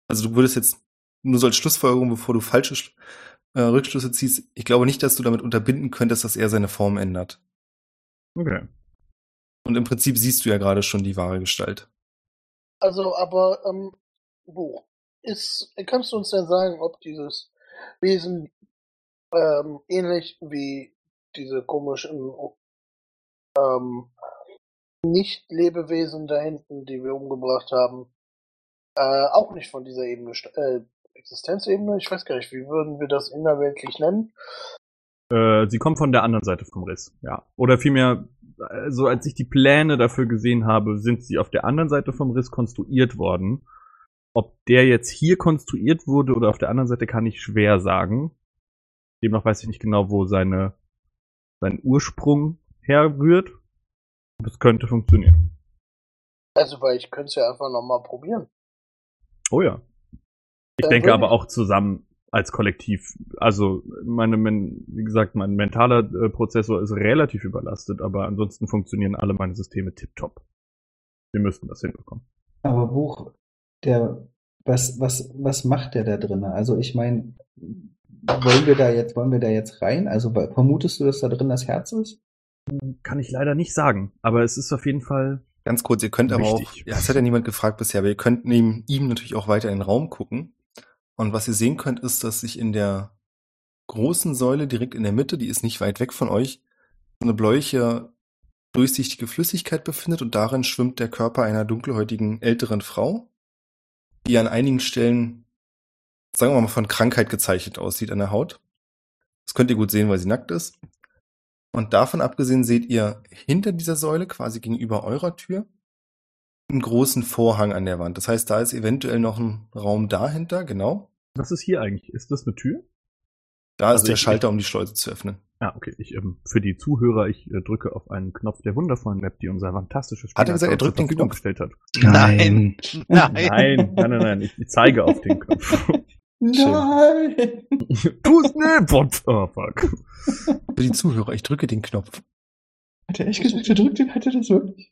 Also du würdest jetzt nur so als Schlussfolgerung, bevor du falsche Sch- äh, Rückschlüsse ziehst, ich glaube nicht, dass du damit unterbinden könntest, dass er seine Form ändert. Okay. Und im Prinzip siehst du ja gerade schon die wahre Gestalt. Also, aber, ähm, Buch, ist, kannst du uns denn sagen, ob dieses Wesen ähm, ähnlich wie diese komischen ähm, Nicht-Lebewesen da hinten, die wir umgebracht haben, äh, auch nicht von dieser Ebene, äh, Existenzebene, ich weiß gar nicht, wie würden wir das innerweltlich nennen? Äh, sie kommt von der anderen Seite vom Riss, ja. Oder vielmehr, so als ich die Pläne dafür gesehen habe, sind sie auf der anderen Seite vom Riss konstruiert worden. Ob der jetzt hier konstruiert wurde oder auf der anderen Seite, kann ich schwer sagen. Demnach weiß ich nicht genau, wo seine, sein Ursprung herrührt. Aber es könnte funktionieren. Also, weil ich könnte es ja einfach nochmal probieren. Oh ja. Ich Dann denke aber auch zusammen als Kollektiv. Also meine, men wie gesagt, mein mentaler äh, Prozessor ist relativ überlastet, aber ansonsten funktionieren alle meine Systeme tipptopp. Wir müssten das hinbekommen. Aber Buch, der, was, was, was macht der da drin? Also ich meine, wollen wir da jetzt, wollen wir da jetzt rein? Also vermutest du, dass da drin das Herz ist? Kann ich leider nicht sagen, aber es ist auf jeden Fall. Ganz kurz, ihr könnt aber auch, ja, es hat ja niemand gefragt bisher, aber ihr könnt neben ihm natürlich auch weiter in den Raum gucken. Und was ihr sehen könnt, ist, dass sich in der großen Säule direkt in der Mitte, die ist nicht weit weg von euch, eine bläuliche, durchsichtige Flüssigkeit befindet und darin schwimmt der Körper einer dunkelhäutigen älteren Frau, die an einigen Stellen, sagen wir mal, von Krankheit gezeichnet aussieht an der Haut. Das könnt ihr gut sehen, weil sie nackt ist. Und davon abgesehen seht ihr hinter dieser Säule, quasi gegenüber eurer Tür, einen großen Vorhang an der Wand. Das heißt, da ist eventuell noch ein Raum dahinter, genau. Was ist hier eigentlich? Ist das eine Tür? Da Also ist der ich- Schalter, um die Schleuse zu öffnen. Ah, okay. Ich, ähm, für die Zuhörer, ich äh, drücke auf einen Knopf der wundervollen Map, die unser fantastisches Hat er gesagt, er drückt den Knopf? gestellt hat. Nein. Nein. Nein, nein, nein, nein. Ich, ich zeige auf den Knopf. Nein! tu es nicht! Oh, fuck. Für die Zuhörer, ich drücke den Knopf. Hat er echt gesagt, er drückt den, hat er das wirklich?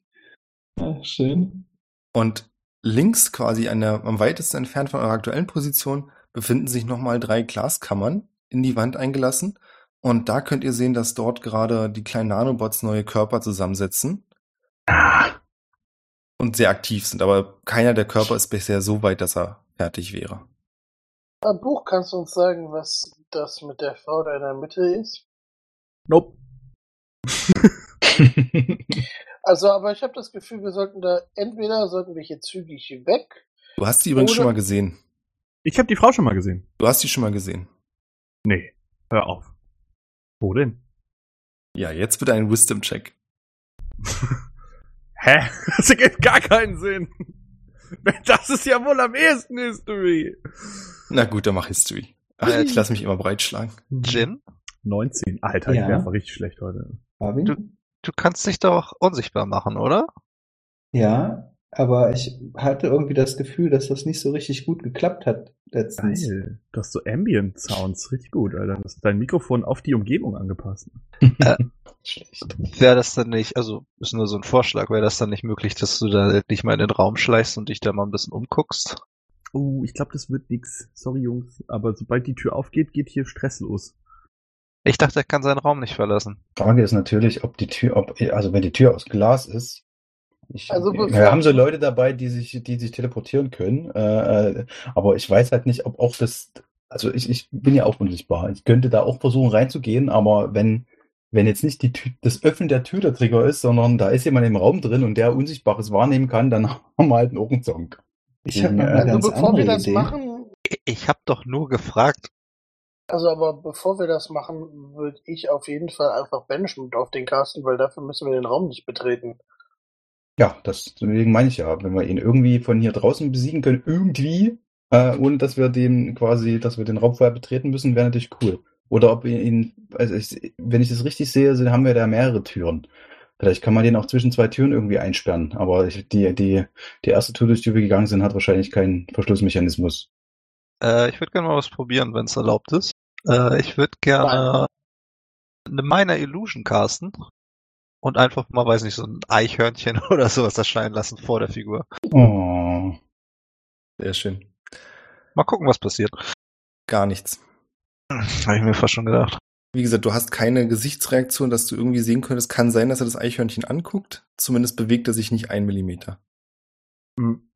Ah, schön. Und links quasi an der, am weitesten entfernt von eurer aktuellen Position befinden sich nochmal drei Glaskammern in die Wand eingelassen. Und da könnt ihr sehen, dass dort gerade die kleinen Nanobots neue Körper zusammensetzen. Und sehr aktiv sind. Aber keiner der Körper ist bisher so weit, dass er fertig wäre. Äh, Buch, kannst du uns sagen, was das mit der Frau da in der Mitte ist? Nope. Also, aber ich habe das Gefühl, wir sollten da, entweder sollten wir hier zügig weg. Du hast die übrigens schon mal gesehen. Ich habe die Frau schon mal gesehen. Du hast die schon mal gesehen. Nee, hör auf. Wo denn? Ja, jetzt bitte ein Wisdom-Check. Hä? Das ergibt gar keinen Sinn. Das ist ja wohl am ehesten History. Na gut, dann mach History. Ach, Äh, ich lasse mich immer breitschlagen. Jin, 19. Alter, Ja. ich werfe richtig schlecht heute. Marvin? Du- du kannst dich doch unsichtbar machen, oder? Ja, aber ich hatte irgendwie das Gefühl, dass das nicht so richtig gut geklappt hat letztens. Geil. Du hast so Ambient Sounds. Richtig gut, Alter. Du hast dein Mikrofon auf die Umgebung angepasst. Schlecht. Wäre das dann nicht, also ist nur so ein Vorschlag, wäre das dann nicht möglich, dass du da nicht mal in den Raum schleichst und dich da mal ein bisschen umguckst? Oh, ich glaube, das wird nix. Sorry, Jungs. Aber sobald die Tür aufgeht, geht hier Stress los. Ich dachte, er kann seinen Raum nicht verlassen. Frage ist natürlich, ob die Tür, ob, also wenn die Tür aus Glas ist, ich, Also bevor- wir haben so Leute dabei, die sich, die sich teleportieren können, äh, äh, aber ich weiß halt nicht, ob auch das, also ich, ich bin ja auch unsichtbar. Ich könnte da auch versuchen reinzugehen, aber wenn wenn jetzt nicht die Tü das Öffnen der Tür der Trigger ist, sondern da ist jemand im Raum drin und der Unsichtbares wahrnehmen kann, dann haben wir halt einen Ohrenzonk. Ich habe Ja, eine Also bevor wir das Idee. machen, Ich habe doch nur gefragt. Also aber bevor wir das machen, würde ich auf jeden Fall einfach Banishment auf den casten, weil dafür müssen wir den Raum nicht betreten. Ja, das, deswegen meine ich ja, wenn wir ihn irgendwie von hier draußen besiegen können, irgendwie, äh, ohne dass wir den quasi, dass wir den Raum vorher betreten müssen, wäre natürlich cool. Oder ob wir ihn, also ich, wenn ich das richtig sehe, sind, haben wir da mehrere Türen. Vielleicht kann man den auch zwischen zwei Türen irgendwie einsperren, aber ich, die, die, die erste Tür, durch die wir gegangen sind, hat wahrscheinlich keinen Verschlussmechanismus. Äh, ich würde gerne mal was probieren, wenn es erlaubt ist. Äh, ich würde gerne eine Minor Illusion casten und einfach mal, weiß nicht, so ein Eichhörnchen oder sowas erscheinen lassen vor der Figur. Oh. Sehr schön. Mal gucken, was passiert. Gar nichts. Habe ich mir fast schon gedacht. Wie gesagt, du hast keine Gesichtsreaktion, dass du irgendwie sehen könntest. Kann sein, dass er das Eichhörnchen anguckt. Zumindest bewegt er sich nicht ein Millimeter. Hm.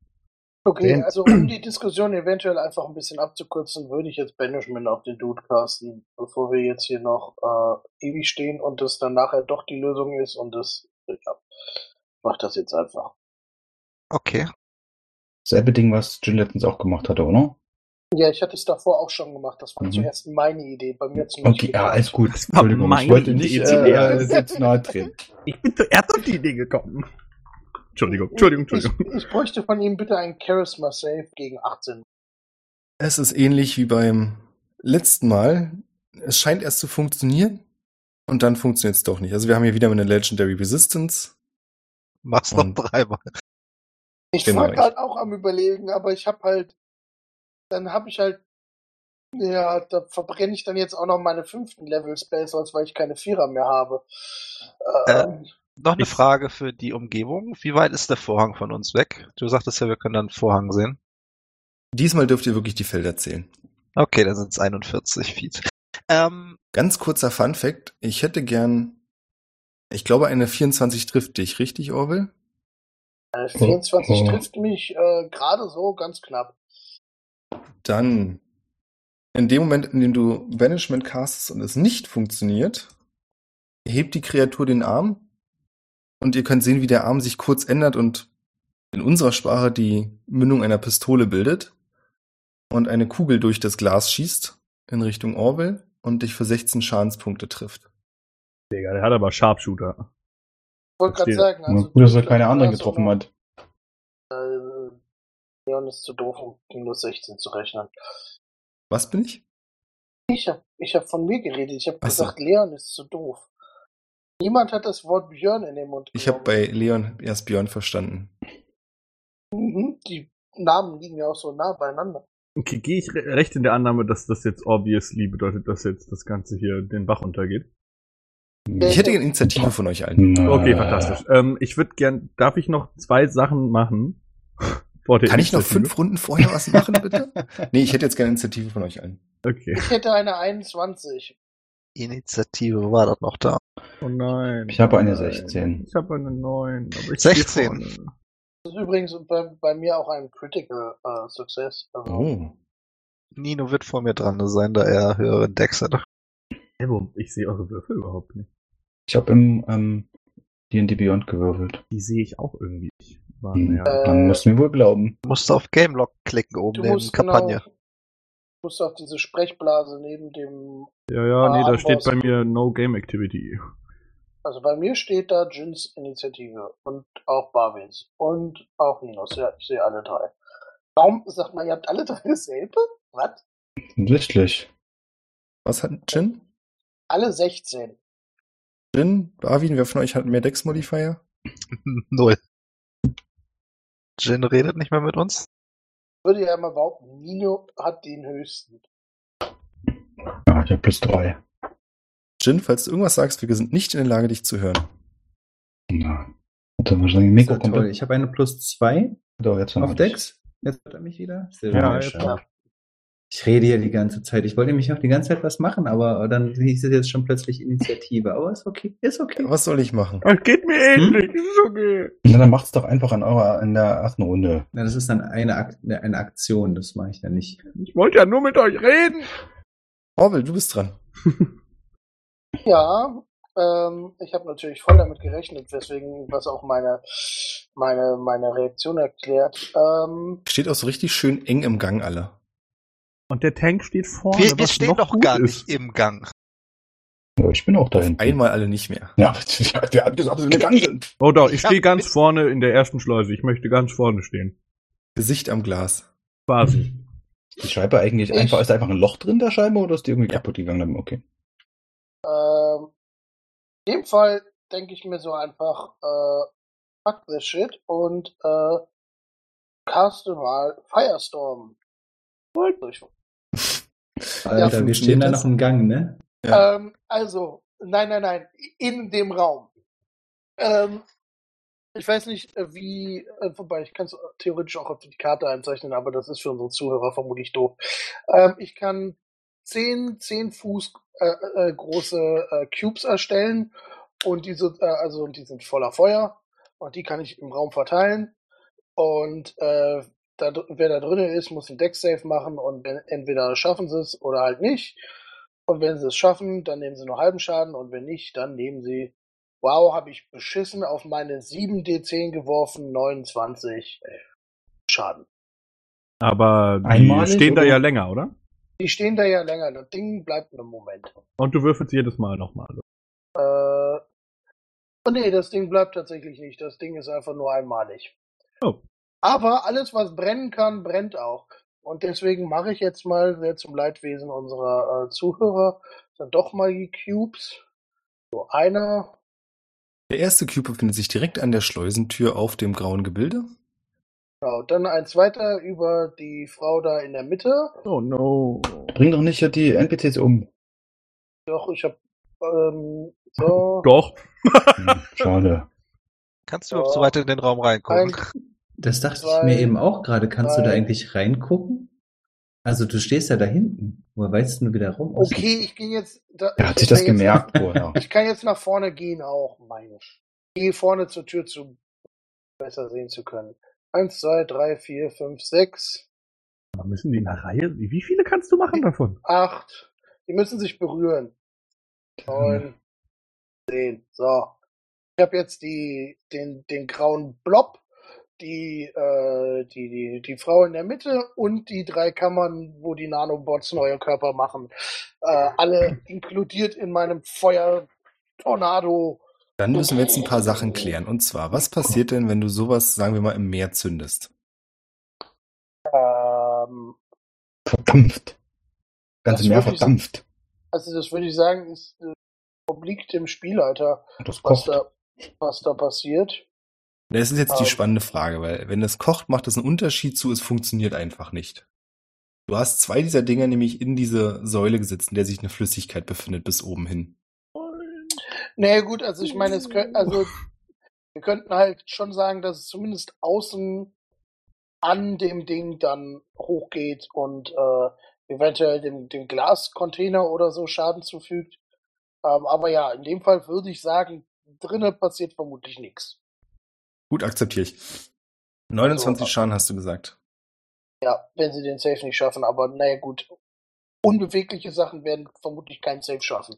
Okay, Den- also um die Diskussion eventuell einfach ein bisschen abzukürzen, würde ich jetzt Banishment auf den Dude casten, bevor wir jetzt hier noch äh, ewig stehen und das dann nachher doch die Lösung ist und das, ja, mach das jetzt einfach. Okay. Selbe Ding, was Jin letztens auch gemacht hatte, oder? Ja, ich hatte es davor auch schon gemacht, das war Mhm. zuerst meine Idee, bei mir nicht Okay, ja, alles gut. Entschuldigung, ich wollte nicht äh, sehr zu nahe treten. Ich bin zuerst auf die Idee gekommen. Entschuldigung, Entschuldigung, Entschuldigung. Ich, ich bräuchte von ihm bitte ein Charisma Save gegen 18. Es ist ähnlich wie beim letzten Mal. Es scheint erst zu funktionieren und dann funktioniert es doch nicht. Also wir haben hier wieder eine Legendary Resistance. Mach's noch dreimal. Ich Genau, war gerade auch am überlegen, aber ich habe halt, dann habe ich halt, ja, da verbrenne ich dann jetzt auch noch meine fünften Level Spells, weil ich keine Vierer mehr habe. Ähm, Noch eine Frage für die Umgebung. Wie weit ist der Vorhang von uns weg? Du sagtest ja, wir können dann einen Vorhang sehen. Diesmal dürft ihr wirklich die Felder zählen. Okay, dann sind es 41 Feet. Ähm, Ganz kurzer Fun Fact. Ich hätte gern, ich glaube, eine 24 trifft dich, richtig, Orwell? äh, 24 oh. trifft mich äh, gerade so ganz knapp. Dann, in dem Moment, in dem du Banishment castest und es nicht funktioniert, hebt die Kreatur den Arm und ihr könnt sehen, wie der Arm sich kurz ändert und in unserer Sprache die Mündung einer Pistole bildet und eine Kugel durch das Glas schießt in Richtung Orwell und dich für 16 Schadenspunkte trifft. Digga, der hat aber Sharpshooter. Ich wollte gerade sagen, also gut, dass er keine anderen getroffen hat. Äh, Leon ist zu doof, um minus 16 zu rechnen. Was bin ich? Ich habe ich hab von mir geredet. Ich habe Ach so. gesagt, Leon ist zu doof. Niemand hat das Wort Björn in den Mund Ich habe bei Leon erst Björn verstanden. Mhm, die Namen liegen ja auch so nah beieinander. Okay, gehe ich re recht in der Annahme, dass das jetzt obviously bedeutet, dass jetzt das Ganze hier den Bach untergeht? Ich hätte gerne Initiative von euch allen. Okay, fantastisch. Ähm, ich würde gern, darf ich noch zwei Sachen machen? Vor der Kann ich noch fünf Runden vorher was machen, bitte? nee, ich hätte jetzt gerne Initiative von euch allen. Okay. Ich hätte eine 21. Initiative war das noch da. Oh nein. Ich habe eine Nein. 16. Ich habe eine 9. Aber ich 16. stehe vorne. Das ist übrigens bei, bei mir auch ein Critical äh, Success. Also, Oh. Nino wird vor mir dran sein, da er höhere Decks hat. Ich sehe eure Würfel überhaupt nicht. Ich habe im ähm, D&D Beyond gewürfelt. Die sehe ich auch irgendwie nicht. War, Hm. ja. Äh, Man muss mir wohl glauben. Du musst auf Game Log klicken oben Du neben musst Kampagne. Genau, du musst auf diese Sprechblase neben dem. ja, ja, nee, da steht bei mir No Game Activity. Also bei mir steht da Jins Initiative und auch Barwins und auch Ninos. Ja, ich sehe alle drei. Warum sagt man, ihr habt alle drei dasselbe? Was? Offensichtlich. Was hat Jin? Alle 16. Jin, Barwin, wer von euch hat mehr Dex-Modifier? Null. Jin redet nicht mehr mit uns. Würde ja mal behaupten, Nino hat den höchsten. Ja, ich habe plus drei. Jin, falls du irgendwas sagst, wir sind nicht in der Lage, dich zu hören. Na. Er wahrscheinlich Mikro kommt. Ich habe eine plus zwei Doch, jetzt auf Dex. Jetzt hört er mich wieder. Sehr Ja, schön. Ich rede hier die ganze Zeit. Ich wollte nämlich auch die ganze Zeit was machen, aber dann hieß es jetzt schon plötzlich Initiative. Aber ist okay. Ist okay. Was soll ich machen? Es geht mir ähnlich, ist okay. Na, dann macht's doch einfach an eurer, in der ersten Runde. Na, das ist dann eine, Ak eine Aktion. Das mache ich dann nicht. Ich wollte ja nur mit euch reden. Orwell, du bist dran. Ja, Ähm, ich habe natürlich voll damit gerechnet, weswegen, was auch meine, meine, meine Reaktion erklärt. Ähm, Steht auch so richtig schön eng im Gang alle. Und der Tank steht vorne. Wir, wir was stehen noch doch gut gar ist. nicht im Gang. Ja, ich bin auch da hinten. Einmal alle nicht mehr. Ja, wer hat gesagt, dass wir der Gang sind? Oh doch, ich hab stehe ganz vorne in der ersten Schleuse. Ich möchte ganz vorne stehen. Gesicht am Glas. Quasi. Die Scheibe eigentlich Ich- einfach, ist da einfach ein Loch drin, der Scheibe, oder ist die irgendwie kaputt gegangen? Okay. ähm, in dem Fall denke ich mir so einfach, äh, fuck this shit und äh, caste mal Firestorm. Durch. Alter, wir stehen da noch im Gang, ne? Ja. Ähm, also, nein, nein, nein, in dem Raum. Ähm, ich weiß nicht, äh, wie, äh, wobei ich kann es theoretisch auch auf die Karte einzeichnen, aber das ist für unsere Zuhörer vermutlich doof. Ähm, ich kann zehn, zehn Fuß äh, äh, große äh, Cubes erstellen und diese, äh, also und die sind voller Feuer und die kann ich im Raum verteilen und äh, da, wer da drinnen ist, muss einen Deck-Safe machen und entweder schaffen sie es oder halt nicht. Und wenn sie es schaffen, dann nehmen sie nur halben Schaden und wenn nicht, dann nehmen sie, wow, habe ich beschissen auf meine 7d10 geworfen, 29 Schaden. Aber die Einmalig, stehen da ja länger, oder? Die stehen da ja länger, das Ding bleibt einen Moment. Und du würfelst jedes Mal nochmal. Äh, oh nee, das Ding bleibt tatsächlich nicht. Das Ding ist einfach nur einmalig. Oh. Aber alles, was brennen kann, brennt auch. Und deswegen mache ich jetzt mal, sehr zum Leidwesen unserer äh, Zuhörer, dann doch mal die Cubes. So einer, Der erste Cube befindet sich direkt an der Schleusentür auf dem grauen Gebilde. genau, dann eins weiter über die Frau da in der Mitte. Oh no. Bring doch nicht die NPCs um. Doch, ich hab, ähm, so, Doch. Hm, Schade. Kannst du überhaupt so weit in den Raum reingucken? ein, Das dachte Zwei, ich mir eben auch gerade. Kannst du da eigentlich reingucken? Also du stehst ja da hinten. Woher weißt du, wie der Raum aussieht? okay, ich gehe jetzt, da, Er hat ich sich das kann jetzt- gemerkt vorher. Ich kann jetzt nach vorne gehen auch, meine. ich. Gehe vorne zur Tür zu besser sehen zu können. Eins, zwei, drei, vier, fünf, sechs, Aber müssen die in der Reihe? Wie viele kannst du machen davon? acht. Die müssen sich berühren. Neun, zehn. So. Ich habe jetzt die, den, den grauen Blob, die, äh, die, die, die Frau in der Mitte und die drei Kammern, wo die Nanobots neue Körper machen. Äh, alle inkludiert in meinem Feuer-Tornado. Dann müssen wir jetzt ein paar Sachen klären. Und zwar, was passiert denn, wenn du sowas, sagen wir mal, im Meer zündest? Ähm, Verdampft. Ganze Das Meer würde ich- verdampft. Also das würde ich sagen, ist äh, obliegt dem Spielleiter, Das was da, was da passiert. Das ist jetzt die Ähm. spannende Frage, weil wenn es kocht, macht es einen Unterschied zu, es funktioniert einfach nicht. Du hast zwei dieser Dinger nämlich in diese Säule gesetzt, in der sich eine Flüssigkeit befindet, bis oben hin. Nee, gut, also ich meine, es könnt, also wir könnten halt schon sagen, dass es zumindest außen an dem Ding dann hochgeht und äh, eventuell dem, dem Glascontainer oder so Schaden zufügt. Ähm, aber ja, in dem Fall würde ich sagen, drinnen passiert vermutlich nichts. Gut, akzeptiere ich. 29 Also, Schaden hast du gesagt. Ja, wenn sie den Safe nicht schaffen, aber naja gut. Unbewegliche Sachen werden vermutlich keinen Safe schaffen.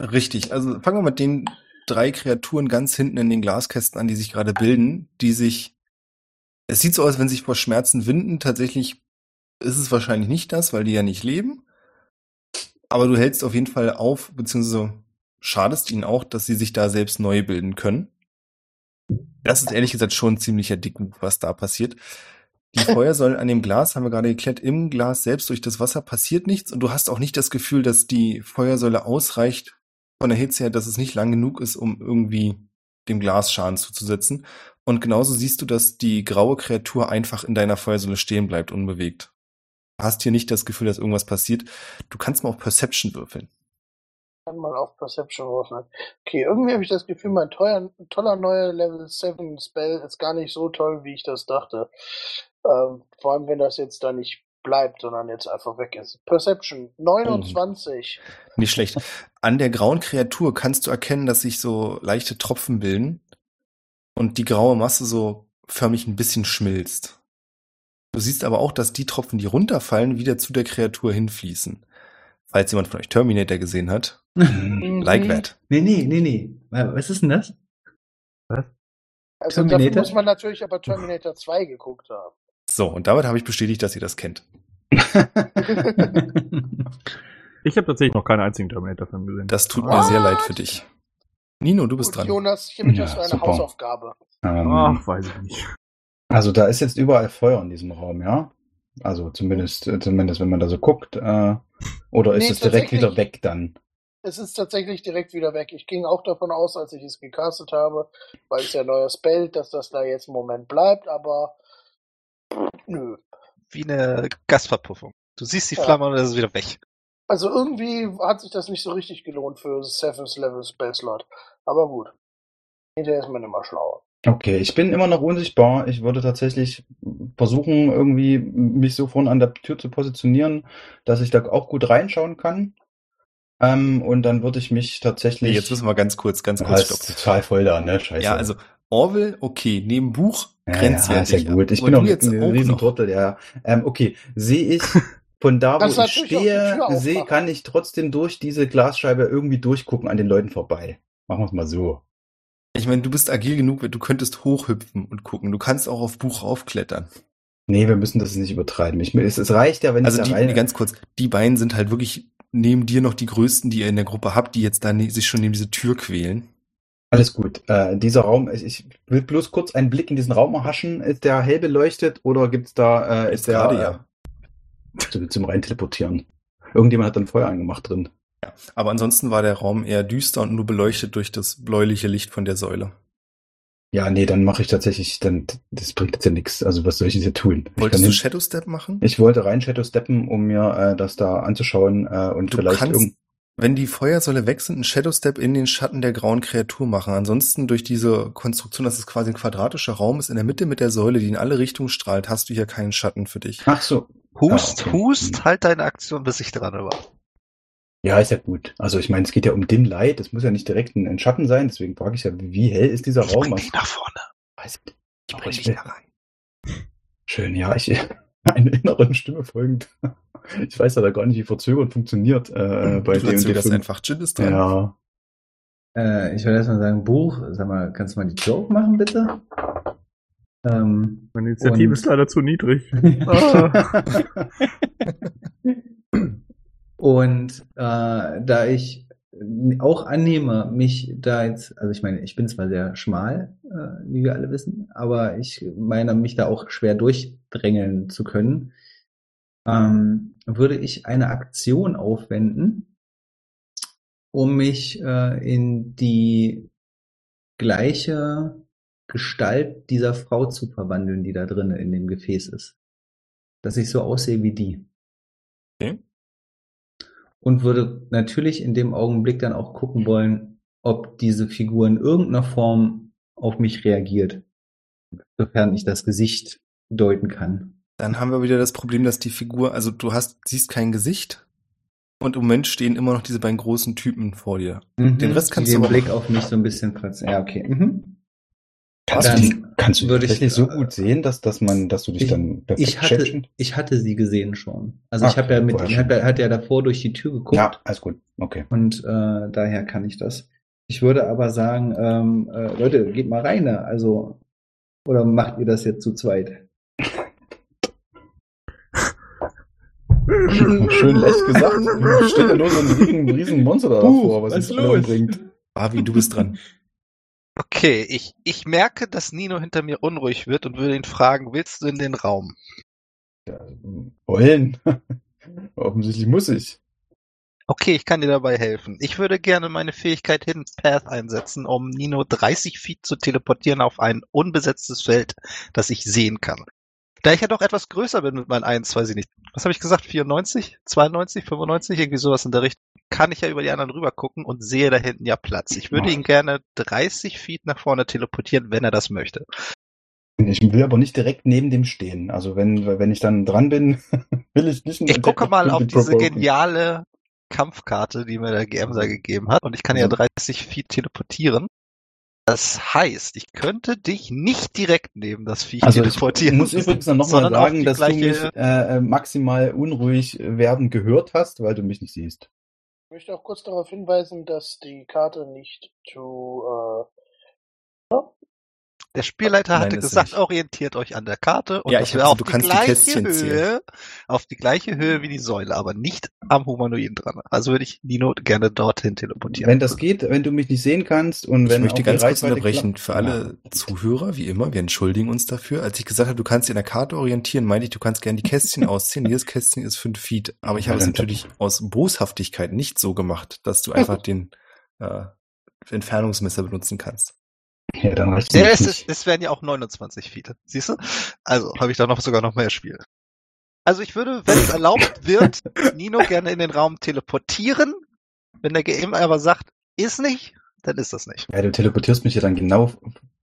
Richtig, also fangen wir mit den drei Kreaturen ganz hinten in den Glaskästen an, die sich gerade bilden, die sich. Es sieht so aus, wenn sich vor Schmerzen winden. Tatsächlich ist es wahrscheinlich nicht das, weil die ja nicht leben. Aber du hältst auf jeden Fall auf, beziehungsweise schadest ihnen auch, dass sie sich da selbst neu bilden können. Das ist ehrlich gesagt schon ziemlich erdickend, was da passiert. Die Feuersäulen an dem Glas, haben wir gerade geklärt, im Glas selbst durch das Wasser passiert nichts und du hast auch nicht das Gefühl, dass die Feuersäule ausreicht von der Hitze her, dass es nicht lang genug ist, um irgendwie dem Glas Schaden zuzusetzen. Und genauso siehst du, dass die graue Kreatur einfach in deiner Feuersäule stehen bleibt, unbewegt. Du hast hier nicht das Gefühl, dass irgendwas passiert. Du kannst mal auf Perception würfeln. Mal auf Perception würfeln. Okay, irgendwie habe ich das Gefühl, mein teuer, toller neuer Level 7 Spell ist gar nicht so toll, wie ich das dachte. Ähm, vor allem, wenn das jetzt da nicht bleibt, sondern jetzt einfach weg ist. Perception 29. Nicht schlecht. An der grauen Kreatur kannst du erkennen, dass sich so leichte Tropfen bilden und die graue Masse so förmlich ein bisschen schmilzt. Du siehst aber auch, dass die Tropfen, die runterfallen, wieder zu der Kreatur hinfließen. Falls jemand von euch Terminator gesehen hat. Like that. Nee, nee, nee, nee. Was ist denn das? Also Terminator? dafür muss man natürlich aber Terminator 2 geguckt haben. So, und damit habe ich bestätigt, dass ihr das kennt. Ich habe tatsächlich noch keinen einzigen Terminator-Film gesehen. Das tut mir What? sehr leid für dich. Nino, du bist Gut, dran. Jonas, hiermit Ja, hast du eine super. Hausaufgabe. Ähm, Ach, weiß ich nicht. Also da ist jetzt überall Feuer in diesem Raum, ja? Also zumindest, äh, zumindest wenn man da so guckt. Äh, oder ist Nee, es direkt wieder weg dann? Es ist tatsächlich direkt wieder weg. Ich ging auch davon aus, als ich es gecastet habe, weil es ja ein neuer Spell, dass das da jetzt im Moment bleibt, aber nö. Wie eine Gasverpuffung. Du siehst die Ja. Flamme und es ist wieder weg. Also irgendwie hat sich das nicht so richtig gelohnt für Seventh Level Spell Slot. Aber gut. Hinterher ist man immer schlauer. Okay, ich bin immer noch unsichtbar. Ich würde tatsächlich versuchen, irgendwie mich so vorne an der Tür zu positionieren, dass ich da auch gut reinschauen kann. Ähm, und dann würde ich mich tatsächlich. Nee, jetzt müssen wir ganz kurz, ganz kurz ist stoppen. total voll da, ne? Scheiße. Ja, also Orwell, okay, neben Buch Ja, grenzwertig. ja, ist ja gut. Ich Aber bin auch jetzt ein. Riesentrottel, ja. Ähm, okay, sehe ich von da, wo ich die stehe, sehe, kann ich trotzdem durch diese Glasscheibe irgendwie durchgucken an den Leuten vorbei. Machen wir es mal so. Ich meine, du bist agil genug, du könntest hochhüpfen und gucken. Du kannst auch auf Buch raufklettern. Nee, wir müssen das nicht übertreiben. Ich, es, es reicht ja, wenn Also ich die, da rein... nee, ganz kurz, die beiden sind halt wirklich neben dir noch die größten, die ihr in der Gruppe habt, die jetzt da sich schon neben diese Tür quälen. Alles gut. Äh, dieser Raum, ich, will bloß kurz einen Blick in diesen Raum erhaschen. Ist der hell beleuchtet oder gibt's da, äh, ist der gerade, ja. äh, zum, zum rein teleportieren? Irgendjemand hat dann Feuer angemacht drin. Aber ansonsten war der Raum eher düster und nur beleuchtet durch das bläuliche Licht von der Säule. Ja, nee, dann mache ich tatsächlich, dann, das bringt jetzt ja nichts. Also was soll ich denn hier tun? Ich Wolltest du hin- Shadow Step machen? Ich wollte rein Shadow steppen, um mir äh, das da anzuschauen äh, und Du vielleicht kannst, irgend wenn die Feuersäule weg sind, einen Shadow Step in den Schatten der grauen Kreatur machen. Ansonsten durch diese Konstruktion, dass es quasi ein quadratischer Raum ist, in der Mitte mit der Säule, die in alle Richtungen strahlt, hast du hier keinen Schatten für dich. Ach so. Hust, Ah, okay. hust, Hm. halt deine Aktion, bis ich dran war. Ja, ist ja gut. Also ich meine, es geht ja um Dim Light. Es muss ja nicht direkt ein, ein Schatten sein. Deswegen frage ich ja, wie hell ist dieser Ich Raum? bring dich nach vorne. Weiß ich. Ich bring ich dich will- da rein. Schön, ja, ich einer inneren Stimme folgend. Ich weiß ja da gar nicht, wie verzögert funktioniert äh, bei du dem erzähl das einfach. Jin ist dran. Ja. Äh, ich würde erstmal sagen, Buch, sag mal, kannst du mal die Tür aufmachen, bitte? Ähm, Meine Initiative Und- ist leider zu niedrig. Ah. Und äh, da ich auch annehme, mich da jetzt, also ich meine, ich bin zwar sehr schmal, äh, wie wir alle wissen, aber ich meine, mich da auch schwer durchdrängeln zu können, ähm, würde ich eine Aktion aufwenden, um mich äh, in die gleiche Gestalt dieser Frau zu verwandeln, die da drinnen in dem Gefäß ist. Dass ich so aussehe wie die Okay. Und würde natürlich in dem Augenblick dann auch gucken wollen, ob diese Figur in irgendeiner Form auf mich reagiert, sofern ich das Gesicht deuten kann. Dann haben wir wieder das Problem, dass die Figur, also du hast, siehst kein Gesicht und im Moment stehen immer noch diese beiden großen Typen vor dir. Den Rest kannst die du den Blick auf mich so ein bisschen platzen. Ja, okay. Mhm. Kannst, Dann du die, kannst du würde ich, tatsächlich so äh, gut sehen, dass, dass man, dass du dich Ich, dann perfekt ich hatte, schätzen? ich hatte sie gesehen schon. Also Ah, ich habe ja mit, ich schon. hab ja, hatte ja davor durch die Tür geguckt. Ja, alles gut. Okay. Und äh, daher kann ich das. Ich würde aber sagen, ähm, äh, Leute, geht mal rein. ne? Also, oder macht ihr das jetzt zu zweit? Schön leicht gesagt. Steht ja nur so ein riesen, riesen Monster davor, was was uns ist alle los? umbringt. Avi, du bist dran. Okay, ich, ich merke, dass Nino hinter mir unruhig wird und würde ihn fragen, willst du in den Raum? Wollen. Offensichtlich muss ich. Okay, ich kann dir dabei helfen. Ich würde gerne meine Fähigkeit Hidden Path einsetzen, um Nino 30 Feet zu teleportieren auf ein unbesetztes Feld, das ich sehen kann. Da ich ja doch etwas größer bin mit meinen 1, weiß ich nicht, was habe ich gesagt, 94, 92, 95, irgendwie sowas in der Richtung, kann ich ja über die anderen rüber gucken und sehe da hinten ja Platz. Ich würde ihn gerne 30 Feet nach vorne teleportieren, wenn er das möchte. Ich will aber nicht direkt neben dem stehen. Also wenn, wenn ich dann dran bin, will ich nicht. Ich gucke mal auf diese geniale Kampfkarte, die mir der GM da gegeben hat. Und ich kann ja Mhm. 30 Feet teleportieren. Das heißt, ich könnte dich nicht direkt neben das Viech Also ich teleportieren. muss übrigens dann nochmal sagen, dass du gleiche- mich äh, äh, maximal unruhig werden gehört hast, weil du mich nicht siehst. Ich möchte auch kurz darauf hinweisen, dass die Karte nicht zu äh, Der Spielleiter Nein, hatte ist gesagt, nicht. orientiert euch an der Karte und Ja, das ich wäre hab auf du die kannst die gleiche Kästchen Höhe, zählen. auf die gleiche Höhe wie die Säule, aber nicht am Humanoiden dran. Also würde ich Nino gerne dorthin teleportieren. Wenn das geht, wenn du mich nicht sehen kannst und Ich wenn möchte auch ganz die kurz unterbrechen. Für alle Ja. Zuhörer, wie immer, wir entschuldigen uns dafür. Als ich gesagt habe, du kannst dich an der Karte orientieren, meinte ich, du kannst gerne die Kästchen ausziehen. Jedes Kästchen ist fünf Feet. Aber ich habe es natürlich aus Boshaftigkeit nicht so gemacht, dass du einfach den äh, Entfernungsmesser benutzen kannst. Ja, dann reicht's Ja, es, ist, es wären ja auch 29 Feet. Siehst du? Also habe ich da noch sogar noch mehr Spiel. Also ich würde, wenn es erlaubt wird, Nino gerne in den Raum teleportieren. Wenn der GM aber sagt, ist nicht, dann ist das nicht. Ja, du teleportierst mich ja dann genau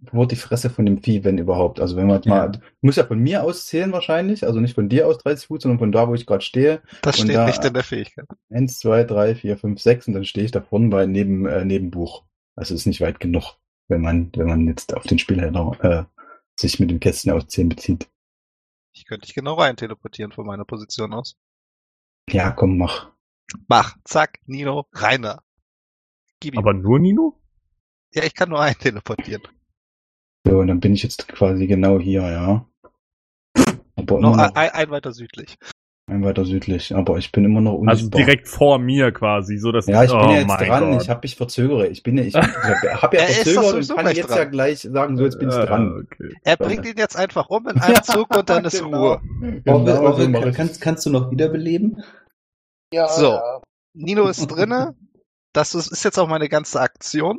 vor die Fresse von dem Vieh, wenn überhaupt. Also wenn man Ja. mal, du musst ja von mir aus zählen wahrscheinlich, also nicht von dir aus 30 Fuß, sondern von da, wo ich gerade stehe. Das Und steht da- nicht in der Fähigkeit. Eins, zwei, drei, vier, fünf, sechs und dann stehe ich da vorne bei neben, äh, neben Buch. Also ist nicht weit genug, wenn man, wenn man jetzt auf den Spielleiter äh, sich mit dem Kästchen aus 10 bezieht. Ich könnte dich genau rein teleportieren von meiner Position aus. Ja, komm, mach. Mach, zack, Nino, reiner. Gib ihm. Aber nur Nino? ja, ich kann nur einen teleportieren. So, und dann bin ich jetzt quasi genau hier, ja. Aber Noch noch ein, ein weiter südlich. Ein weiter südlich. Aber ich bin immer noch unsichtbar. Also direkt vor mir quasi, so dass Ja, ich bin oh ja jetzt dran. Gott. Ich habe mich verzögere. Ich bin ja, ich, ich habe ja Er verzögert und kann jetzt dran. ja gleich sagen, so jetzt bin ich Ah, dran. Okay. Er bringt ihn jetzt einfach um in einem Zug und dann ist Genau. Ruhe. Genau, Orwell, Orwell, kannst, kannst du noch wiederbeleben? ja, So. ja. Nino ist drinne. Das ist, ist jetzt auch meine ganze Aktion.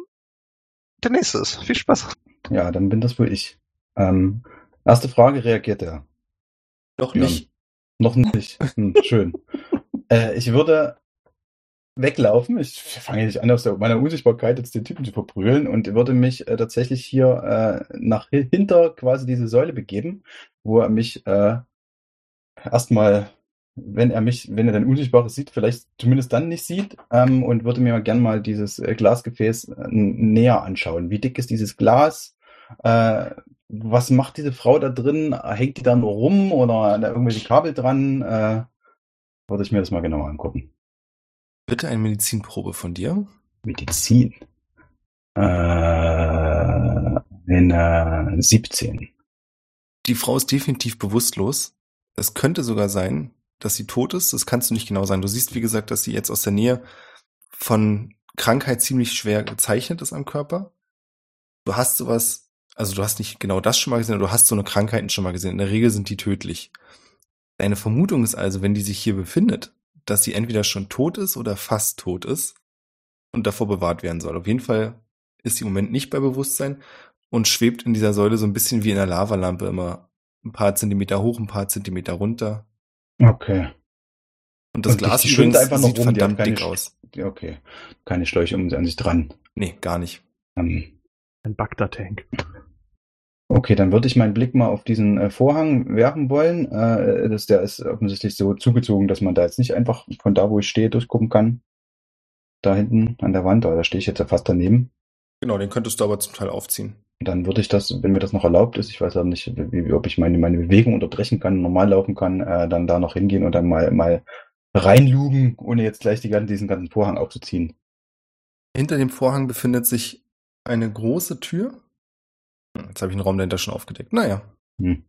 Der nächste ist. Viel Spaß. Ja, dann bin das wohl ich. Ähm, erste Frage, reagiert er? Doch Ja. nicht. Noch nicht. Hm, schön. äh, ich würde weglaufen. Ich fange nicht an, aus der, meiner Unsichtbarkeit jetzt den Typen zu verprügeln und würde mich äh, tatsächlich hier äh, nach hi- hinter quasi diese Säule begeben, wo er mich äh, erstmal, wenn er mich, wenn er dann Unsichtbares sieht, vielleicht zumindest dann nicht sieht, ähm, und würde mir gern mal dieses äh, Glasgefäß äh, näher anschauen. Wie dick ist dieses Glas? Was macht diese Frau da drin? Hängt die da nur rum oder da irgendwelche Kabel dran? Äh, würde ich mir das mal genauer angucken. Bitte eine Medizinprobe von dir. Medizin. Äh, in äh, 17. Die Frau ist definitiv bewusstlos. Es könnte sogar sein, dass sie tot ist. Das kannst du nicht genau sagen. Du siehst, wie gesagt, dass sie jetzt aus der Nähe von Krankheit ziemlich schwer gezeichnet ist am Körper. Du hast sowas, also du hast nicht genau das schon mal gesehen, aber du hast so eine Krankheiten schon mal gesehen. In der Regel sind die tödlich. Deine Vermutung ist also, wenn die sich hier befindet, dass sie entweder schon tot ist oder fast tot ist und davor bewahrt werden soll. Auf jeden Fall ist sie im Moment nicht bei Bewusstsein und schwebt in dieser Säule so ein bisschen wie in einer Lavalampe immer ein paar Zentimeter hoch, ein paar Zentimeter runter. Okay. Und das Und Glas übrigens einfach noch sieht rum, verdammt keine dick aus. Okay. Keine Schläuche um an sich dran. Nee, gar nicht. Ähm, Ein Bagdad-Tank. Okay, dann würde ich meinen Blick mal auf diesen äh, Vorhang werfen wollen. Äh, das, der ist offensichtlich so zugezogen, dass man da jetzt nicht einfach von da, wo ich stehe, durchgucken kann. Da hinten an der Wand, aber da stehe ich jetzt ja fast daneben. Genau, den könntest du aber zum Teil aufziehen. Dann würde ich das, wenn mir das noch erlaubt ist, ich weiß aber nicht, wie, ob ich meine, meine Bewegung unterbrechen kann, normal laufen kann, äh, dann da noch hingehen und dann mal, mal reinlugen, ohne jetzt gleich die ganzen, diesen ganzen Vorhang aufzuziehen. Hinter dem Vorhang befindet sich eine große Tür. Hm, Jetzt habe ich den Raum dahinter schon aufgedeckt. Naja. Hm.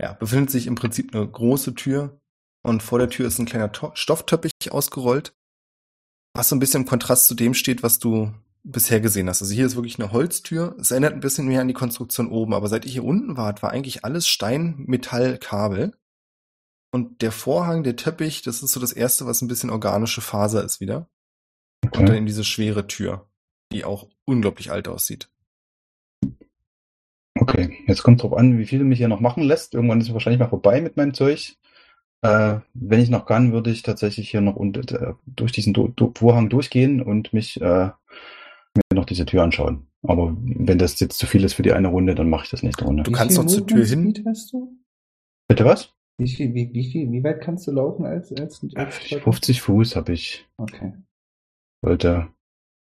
Ja, befindet sich im Prinzip eine große Tür und vor der Tür ist ein kleiner To Stoffteppich ausgerollt, was so ein bisschen im Kontrast zu dem steht, was du bisher gesehen hast. Also hier ist wirklich eine Holztür. Es erinnert ein bisschen mehr an die Konstruktion oben, aber seit ich hier unten war, war eigentlich alles Stein, Metall, Kabel. Und der Vorhang, der Teppich, das ist so das erste, was ein bisschen organische Faser ist wieder. Und dann Okay. eben diese schwere Tür, die auch unglaublich alt aussieht. Okay, jetzt kommt drauf an, wie viel du mich hier noch machen lässt. Irgendwann ist es wahrscheinlich mal vorbei mit meinem Zeug. Äh, wenn ich noch kann, würde ich tatsächlich hier noch unter, äh, durch diesen du du Vorhang durchgehen und mich äh, mir noch diese Tür anschauen. Aber wenn das jetzt zu viel ist für die eine Runde, dann mache ich das nächste Runde. Du kannst noch zur Tür hin. Hast du? Bitte was? Wie, viel, wie, wie, viel, wie weit kannst du laufen als, als, als 50 Fuß habe ich. Okay. Sollte,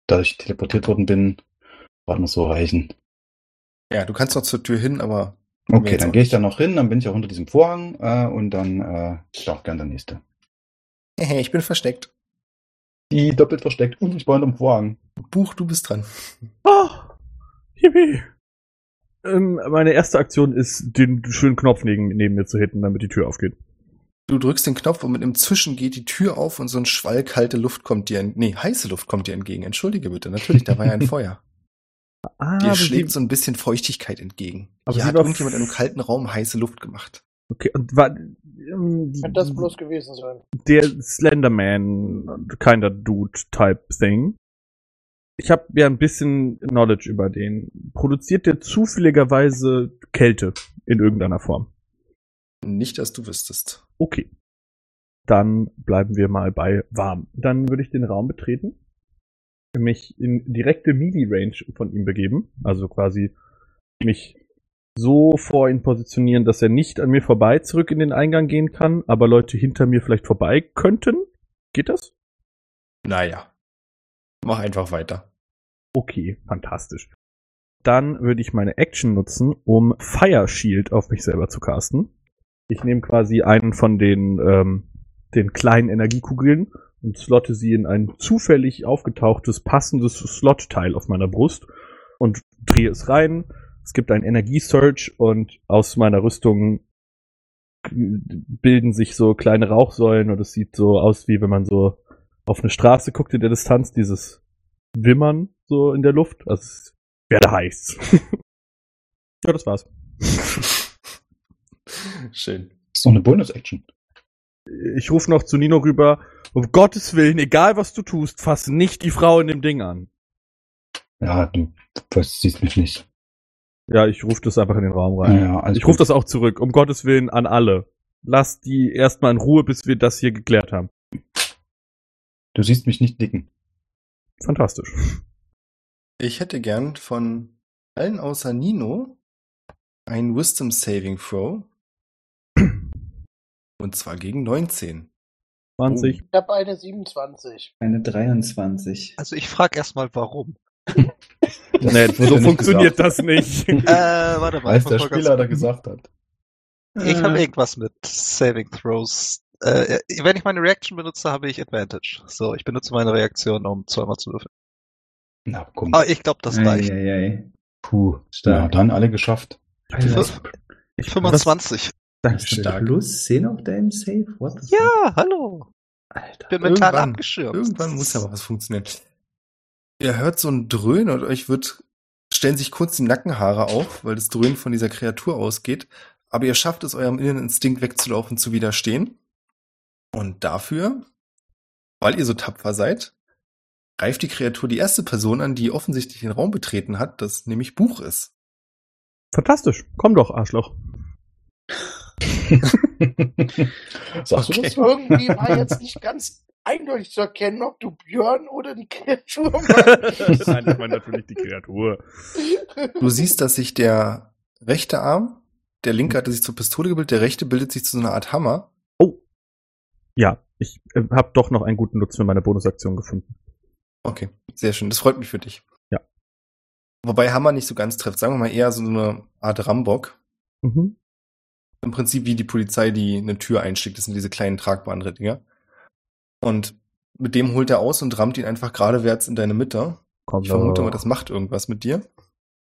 da ich teleportiert worden bin, war noch so reichen. Ja, du kannst noch zur Tür hin, aber Okay, dann gehe ich da noch hin, dann bin ich auch unter diesem Vorhang äh, und dann äh, ist auch gern der nächste. Hehe, ich bin versteckt. Die doppelt versteckt, unsichtbar hinterm Vorhang. Buch, du bist dran. Oh, yippie. Ähm, meine erste Aktion ist, den schönen Knopf neben, neben mir zu hitten, damit die Tür aufgeht. Du drückst den Knopf und mit einem Zischen geht die Tür auf und so ein Schwall kalte Luft kommt dir, en- nee, heiße Luft kommt dir entgegen. Entschuldige bitte, natürlich, da war ja ein Feuer. Ah, Dir schlägt so ein bisschen Feuchtigkeit entgegen. Aber Hier sie hat irgendjemand in einem kalten Raum heiße Luft gemacht. Okay, und war ähm, Könnte das bloß gewesen sein. der Slenderman kinda Dude Type Thing. Ich habe ja ein bisschen Knowledge über den. Produziert der zufälligerweise Kälte in irgendeiner Form? Nicht, dass du wüsstest. Okay. Dann bleiben wir mal bei warm. Dann würde ich den Raum betreten, mich in direkte Melee-Range von ihm begeben, also quasi mich so vor ihn positionieren, dass er nicht an mir vorbei zurück in den Eingang gehen kann, aber Leute hinter mir vielleicht vorbei könnten. Geht das? Naja. Mach einfach weiter. Okay, fantastisch. Dann würde ich meine Action nutzen, um Fire Shield auf mich selber zu casten. Ich nehme quasi einen von den, ähm, den kleinen Energiekugeln und slotte sie in ein zufällig aufgetauchtes, passendes Slot-Teil auf meiner Brust und drehe es rein. Es gibt einen Energiesurge und aus meiner Rüstung bilden sich so kleine Rauchsäulen und es sieht so aus, wie wenn man so auf eine Straße guckt in der Distanz, dieses Wimmern so in der Luft. Also es werde heiß. ja, das war's. Schön. Das ist doch eine Bonus-Action. Ich rufe noch zu Nino rüber, um Gottes Willen, egal was du tust, fass nicht die Frau in dem Ding an. Ja, du, du siehst mich nicht. Ja, ich rufe das einfach in den Raum rein. Ja, alles ich rufe das auch zurück, um Gottes Willen an alle. Lass die erstmal in Ruhe, bis wir das hier geklärt haben. Du siehst mich nicht dicken. Fantastisch. Ich hätte gern von allen außer Nino ein Wisdom Saving Throw. Und zwar gegen 19. 20. Ich habe eine 27. Eine 23. Also ich frage erstmal, warum. Nee, so funktioniert gesagt. das nicht. Äh, warte mal. Weil der Spieler da gesagt hat. Ich habe irgendwas mit Saving Throws. Äh, wenn ich meine Reaction benutze, habe ich Advantage. So, ich benutze meine Reaktion, um zweimal zu würfeln. Na, komm. Aber ich glaube, das reicht. Eieiei. Puh. Ja, dann alle geschafft. Ich 25. Hast du plus 10 auf deinem Save? What the fuck? Ja, hallo. Alter. Bin mental Irgendwann- abgeschirmt. Irgendwann muss aber was funktionieren. Ihr hört so ein Dröhnen und euch wird, stellen sich kurz die Nackenhaare auf, weil das Dröhnen von dieser Kreatur ausgeht. Aber ihr schafft es, eurem inneren Instinkt wegzulaufen, zu widerstehen. Und dafür, weil ihr so tapfer seid, greift die Kreatur die erste Person an, die offensichtlich den Raum betreten hat, das nämlich Buch ist. Fantastisch. Komm doch, Arschloch. Sagst du Okay. das? Irgendwie war jetzt nicht ganz eindeutig zu erkennen, ob du Björn oder die Kreatur meinst. Nein, ich meine natürlich die Kreatur. Du siehst, dass sich der rechte Arm, der linke hatte sich zur Pistole gebildet, der rechte bildet sich zu so einer Art Hammer. Ja, ich äh, habe doch noch einen guten Nutzen für meine Bonusaktion gefunden. Okay, sehr schön. Das freut mich für dich. Ja. Wobei Hammer nicht so ganz trifft. Sagen wir mal eher so eine Art Rambock. Mhm. Im Prinzip wie die Polizei, die eine Tür einschlägt. Das sind diese kleinen tragbaren Dinger. Und mit dem holt er aus und rammt ihn einfach geradewärts in deine Mitte. Kommt Ich vermute mal, das macht irgendwas mit dir.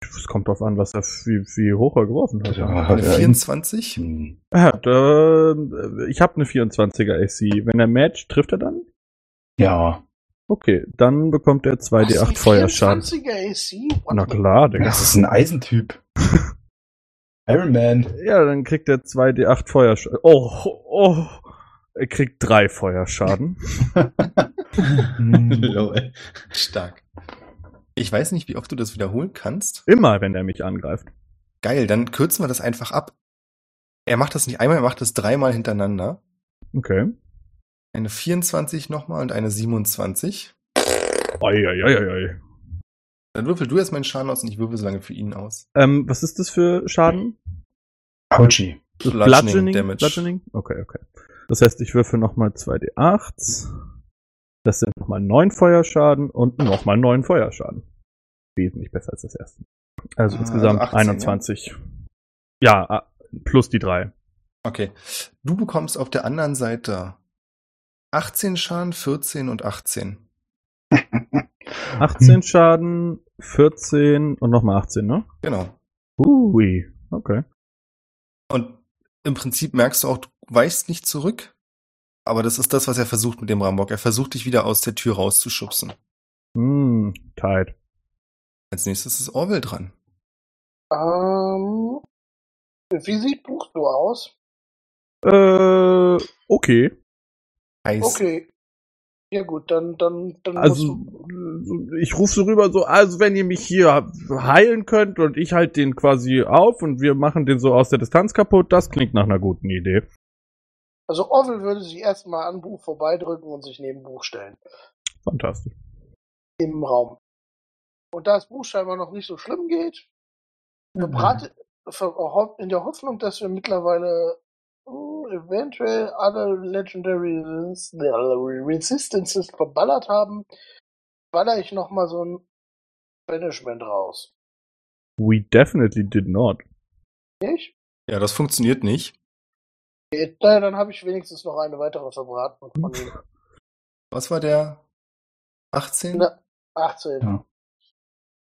Es kommt drauf an, was er, wie, wie hoch er geworfen hat. Ja, Eine hat er 24. Hm. Ja, da, äh, ich habe eine 24er AC. Wenn er matcht, trifft er dann? Ja, Okay, dann bekommt er 2d8 Feuerschaden. 24er AC? What Na klar, Digga. das ist ein Eisentyp. Iron Man. Ja, dann kriegt er 2d8 Feuerschaden. Oh, oh. Er kriegt drei Feuerschaden. Lol. Stark. Ich weiß nicht, wie oft du das wiederholen kannst. Immer, wenn er mich angreift. Geil, dann kürzen wir das einfach ab. Er macht das nicht einmal, er macht das dreimal hintereinander. Okay. Eine 24 nochmal und eine 27. Eieieiei. Dann würfel du erst meinen Schaden aus und ich würfel so lange für ihn aus. Ähm, was ist das für Schaden? Ouchie. Bludgeoning Bludgeoning Damage. Bludgeoning? Okay, okay. Das heißt, ich würfel nochmal 2d8. Das sind nochmal 9 Feuerschaden und nochmal 9 Feuerschaden. Wesentlich besser als das erste. Also Ah, insgesamt also 18, 21. Ja, ah, plus die 3. Okay. Du bekommst auf der anderen Seite 18 Schaden, 14 und 18. 18 Schaden, 14 und nochmal 18, ne? Genau. Ui, okay. Und im Prinzip merkst du auch, du weichst nicht zurück. Aber das ist das, was er versucht mit dem Rambock. Er versucht dich wieder aus der Tür rauszuschubsen. Hm, tight. Als nächstes ist Orwell dran. Ähm, wie sieht Buch so aus? Äh, okay. Heiß. Okay. Ja gut, dann, dann, dann Also, ich rufe so rüber, so, also wenn ihr mich hier heilen könnt und ich halt den quasi auf und wir machen den so aus der Distanz kaputt, das klingt nach einer guten Idee. also Orwell würde sich erstmal an Buch vorbeidrücken und sich neben Buch stellen. Fantastisch. Im Raum. Und da es Buch scheinbar noch nicht so schlimm geht, ver- in der Hoffnung, dass wir mittlerweile eventuell alle Legendary Resist- Resistances verballert haben, baller ich nochmal so ein Banishment raus. We definitely did not. Nicht? Ja, das funktioniert nicht. Okay, na, dann habe ich wenigstens noch eine weitere verbraten von ihm. Was war der? 18? Na, 18. Ja.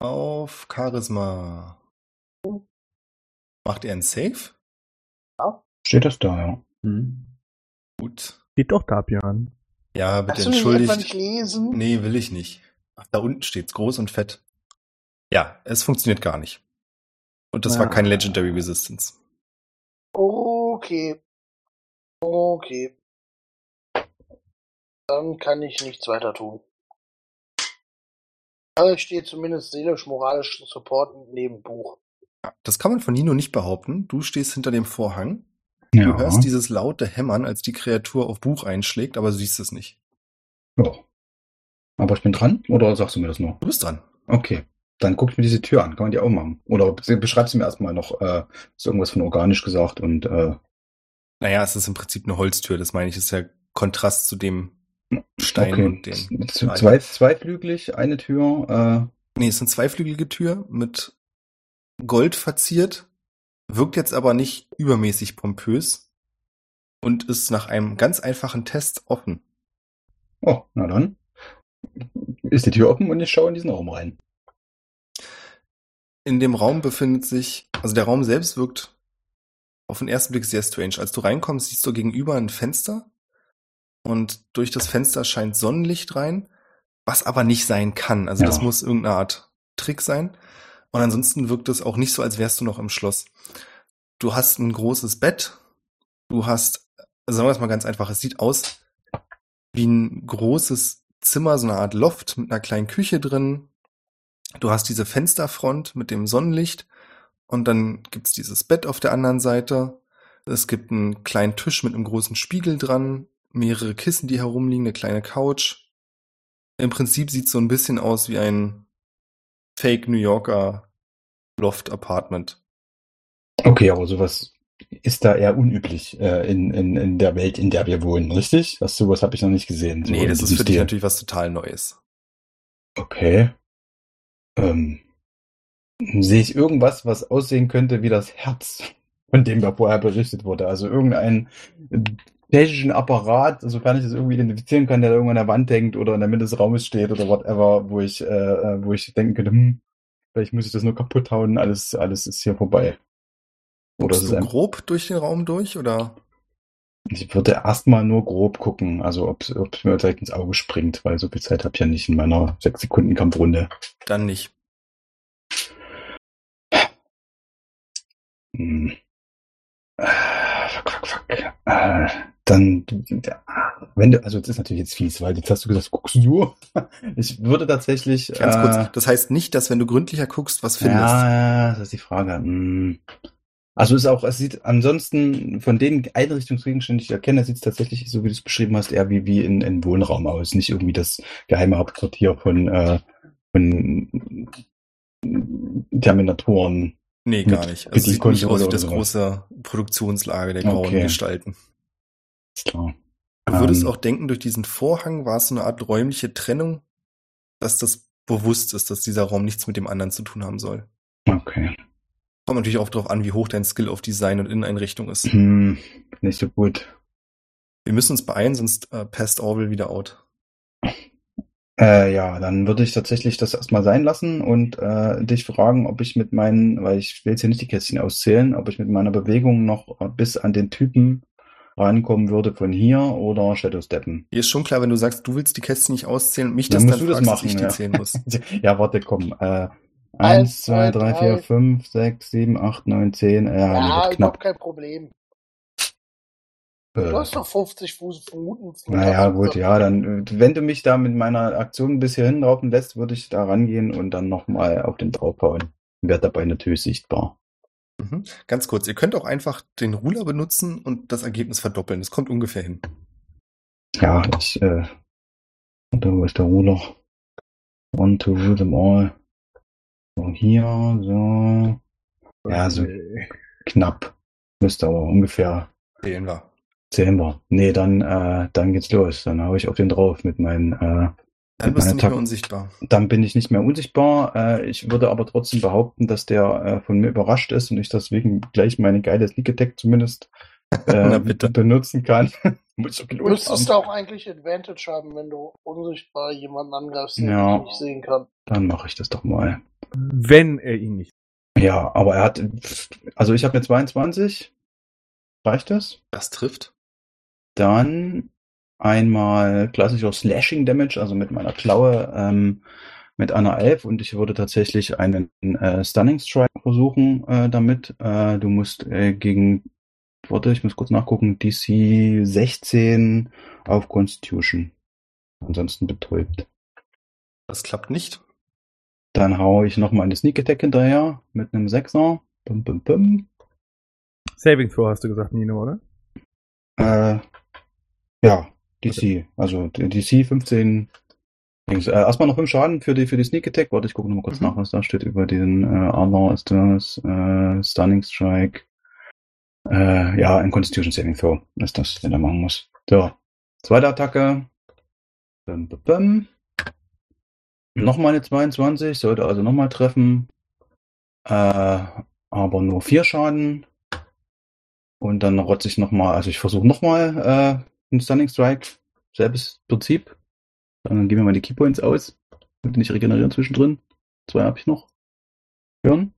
Auf Charisma. Macht er einen Save? Steht das da, ja. Hm. Gut. Steht doch da, Björn. Ja, bitte Hast du den etwa nicht entschuldigt. lesen? Nee, will ich nicht. Ach, da unten steht's groß und fett. Ja, es funktioniert gar nicht. Und das war Ja. kein Legendary Resistance. Okay. Okay. Dann kann ich nichts weiter tun. Aber ich stehe zumindest seelisch-moralisch supportend neben Buch. Das kann man von Nino nicht behaupten. Du stehst hinter dem Vorhang. Ja. Du hörst dieses laute Hämmern, als die Kreatur auf Buch einschlägt, aber siehst es nicht. ja. Aber ich bin dran? Oder sagst du mir das nur? Du bist dran. Okay. Dann guck ich mir diese Tür an. Kann man die auch machen? Oder be- beschreibst du mir erstmal noch, äh, ist irgendwas von organisch gesagt und, äh, Naja, es ist im Prinzip eine Holztür, das meine ich, ist ja Kontrast zu dem Stein okay. und den. Z- Zwei, zweiflügelig, eine Tür, Nee, es ist eine zweiflügelige Tür mit Gold verziert, wirkt jetzt aber nicht übermäßig pompös und ist nach einem ganz einfachen Test offen. oh, na dann. Ist die Tür offen und ich schaue in diesen Raum rein. In dem Raum befindet sich, also der Raum selbst wirkt auf den ersten Blick sehr strange. Als du reinkommst, siehst du gegenüber ein Fenster und durch das Fenster scheint Sonnenlicht rein, was aber nicht sein kann. Also das Ja. muss irgendeine Art Trick sein. Und ansonsten wirkt es auch nicht so, als wärst du noch im Schloss. Du hast ein großes Bett. Du hast, sagen wir es mal ganz einfach, es sieht aus wie ein großes Zimmer, so eine Art Loft mit einer kleinen Küche drin. Du hast diese Fensterfront mit dem Sonnenlicht und dann gibt's dieses Bett auf der anderen Seite. Es gibt einen kleinen Tisch mit einem großen Spiegel dran, mehrere Kissen, die herumliegen, eine kleine Couch. Im Prinzip sieht's so ein bisschen aus wie ein Fake New Yorker Loft Apartment. Okay, aber sowas ist da eher unüblich äh, in, in, in der Welt, in der wir wohnen, richtig? Das sowas habe ich noch nicht gesehen. so nee, das ist für dich Stil. natürlich was total Neues. Okay. Ähm, sehe ich irgendwas, was aussehen könnte wie das Herz, von dem da vorher berichtet wurde? Also irgendeinen technischen Apparat, sofern ich das irgendwie identifizieren kann, der da irgendwo an der Wand hängt oder in der Mitte des Raumes steht oder whatever, wo ich, äh, äh, wo ich denken könnte, hm, vielleicht muss ich das nur kaputt hauen, alles, alles ist hier vorbei. Oder Guckst du ein, grob durch den Raum durch oder? ich würde erstmal nur grob gucken, also ob es mir direkt ins Auge springt, weil so viel Zeit habe ich ja nicht in meiner sechs Sekunden Kampfrunde. Dann nicht. Hm. Äh, fuck, fuck, fuck. Äh, dann, wenn du, also das ist natürlich jetzt fies, weil jetzt hast du gesagt, guckst du. Ich würde tatsächlich. Ganz äh, kurz, das heißt nicht, dass wenn du gründlicher guckst, was findest. Ja, das ist die Frage. Hm. Also ist auch, es sieht ansonsten von den Einrichtungsgegenständen, die ich erkenne, sieht es tatsächlich, so wie du es beschrieben hast, eher wie, wie in, in Wohnraum aus. Nicht irgendwie das geheime Hauptquartier von, äh, von Terminatoren. Nee, gar nicht. Also sieht nicht aus wie das große Produktionslager der grauen Okay. Gestalten. Klar. Du würdest Ähm. auch denken, durch diesen Vorhang war es so eine Art räumliche Trennung, dass das bewusst ist, dass dieser Raum nichts mit dem anderen zu tun haben soll. Okay. Kommt natürlich auch darauf an, wie hoch dein Skill auf Design und Inneneinrichtung ist. Hm, nicht so gut. Wir müssen uns beeilen, sonst äh, passt Orwell wieder out. Äh, ja, dann würde ich tatsächlich das erstmal sein lassen und äh, dich fragen, ob ich mit meinen, weil ich will jetzt hier nicht die Kästchen auszählen, ob ich mit meiner Bewegung noch bis an den Typen rankommen würde von hier oder Shadow Steppen. Hier ist schon klar, wenn du sagst, du willst die Kästchen nicht auszählen, mich Dann das musst dann du das fragst, machen, dass ich die ja. zählen muss. ja, warte, komm. Äh, Eins, 1, 2, zwei, 3, 4, drei. 5, 6, 7, 8, 9, 10. Ja, Ja, überhaupt kein Problem. Äh, Du hast doch 50 Fuß Minuten. Naja, gut, ja, dann, äh, wenn du mich da mit meiner Aktion bis hierhin laufen lässt, würde ich da rangehen und dann nochmal auf den draufhauen. Werd dabei natürlich sichtbar. Mhm. Ganz kurz, ihr könnt auch einfach den Ruler benutzen und das Ergebnis verdoppeln. Das kommt ungefähr hin. Ja, ich, äh, warte, wo ist der Ruler? One to rule them all. So, hier, so. Ja, so knapp. Müsste aber ungefähr Zählen wir. zählen wir. Nee, dann, äh, dann geht's los. Dann hau ich auf den drauf mit meinen, äh, Dann bist du nicht mehr unsichtbar. dann bin ich nicht mehr unsichtbar. Äh, ich würde aber trotzdem behaupten, dass der äh, von mir überrascht ist und ich deswegen gleich meine geile Sneak Attack zumindest äh, bitte. benutzen kann. Ich Du müsstest auch eigentlich Advantage haben, wenn du unsichtbar jemanden angreifst, den Ja. ich nicht sehen kann. Dann mache ich das doch mal. Wenn er ihn nicht. Ja, aber er hat, also ich habe eine 22. Reicht das? Das trifft. Dann einmal klassischer Slashing Damage, also mit meiner Klaue ähm, mit einer 11 und ich würde tatsächlich einen äh, Stunning Strike versuchen äh, damit. Äh, du musst äh, gegen, warte, ich muss kurz nachgucken, DC 16 auf Constitution. Ansonsten betäubt. Das klappt nicht. Dann hau ich nochmal eine Sneak Attack hinterher mit einem 6er. Bum, bum, bum. Saving Throw hast du gesagt, Nino, oder? Äh, ja, DC. Also DC 15. Dings. Äh, erstmal noch 5 Schaden für die, für die Sneak Attack. Warte, ich gucke nochmal kurz Mhm. nach, was da steht über den äh, Armor. Ist das äh, Stunning Strike? Äh, ja, ein Constitution Saving Throw ist das, den er machen muss. So, zweite Attacke. Bum, bum, bum. Nochmal eine 22, sollte also nochmal treffen. Äh, aber nur 4 Schaden. Und dann rotze ich nochmal, also ich versuche nochmal einen Stunning Strike. Selbes Prinzip. Dann geben wir mal die Keypoints aus. Ihr nicht regenerieren zwischendrin. Zwei habe ich noch. Hören?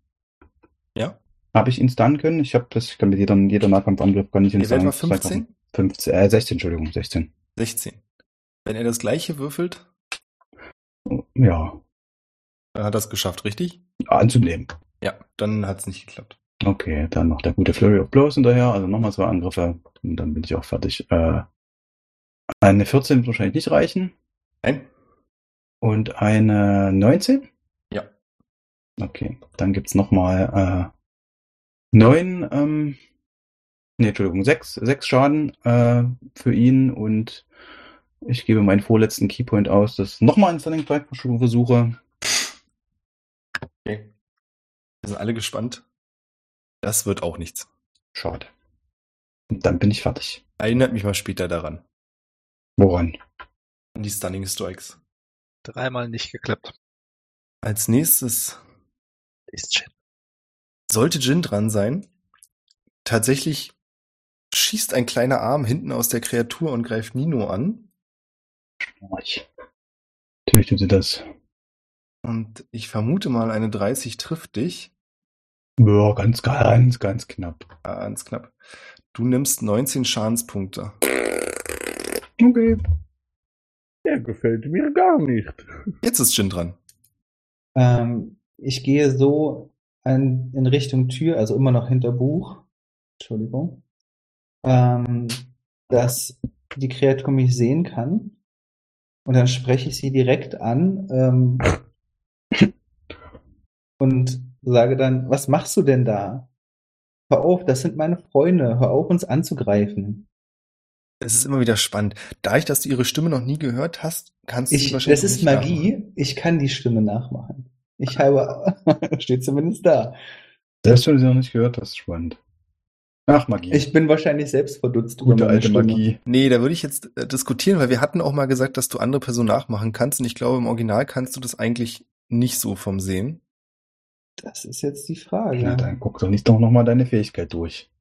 Ja. Habe ich ihn stunnen können? Ich habe das, ich kann mit jeder, jeder Nahkampfangriff kann ich ihn mal Strike 15? machen. 15, äh, 16, Entschuldigung, 16. 16. Wenn er das gleiche würfelt, Ja, dann hat er es geschafft, richtig? anzunehmen. Ja, dann hat es nicht geklappt. Okay, dann noch der gute Flurry of Blows hinterher, also nochmal zwei Angriffe und dann bin ich auch fertig. Äh, eine 14 wird wahrscheinlich nicht reichen Nein? und eine 19? Ja. Okay, dann gibt's nochmal äh, neun, ähm, nee, Entschuldigung, sechs, sechs Schaden äh, für ihn und ich gebe meinen vorletzten Keypoint aus, dass nochmal einen Stunning Strike versuche. Okay. Wir sind alle gespannt. Das wird auch nichts. Schade. Und dann bin ich fertig. Erinnert mich mal später daran. Woran? An die Stunning Strikes. Dreimal nicht geklappt. Als nächstes Ist shit. sollte Jin dran sein. Tatsächlich schießt ein kleiner Arm hinten aus der Kreatur und greift Nino an. Ich. Tut sie das. Und ich vermute mal, eine 30 trifft dich. Ja, ganz, ganz, ganz knapp. Ganz knapp. Du nimmst 19 Schadenspunkte. Okay. Der gefällt mir gar nicht. Jetzt ist Jin dran. Ähm, ich gehe so an, in Richtung Tür, also immer noch hinter Buch. Entschuldigung. Ähm, dass die Kreatur mich sehen kann. Und dann spreche ich sie direkt an ähm, und sage dann, was machst du denn da? Hör auf, das sind meine Freunde. Hör auf, uns anzugreifen. Es ist immer wieder spannend. Dadurch, dass du ihre Stimme noch nie gehört hast, kannst du sie Ich, wahrscheinlich das ist nicht Magie. nachmachen. Ich kann die Stimme nachmachen. Ich habe, steht zumindest da. Selbst wenn du sie noch nicht gehört hast, spannend. Ach, Magie. Ich bin wahrscheinlich selbst verdutzt Gute alte Stimme. Magie. Nee, da würde ich jetzt äh, diskutieren, weil wir hatten auch mal gesagt, dass du andere Personen nachmachen kannst. Und ich glaube, im Original kannst du das eigentlich nicht so vom Sehen. Das ist jetzt die Frage. Ja, dann guck doch nicht doch nochmal deine Fähigkeit durch.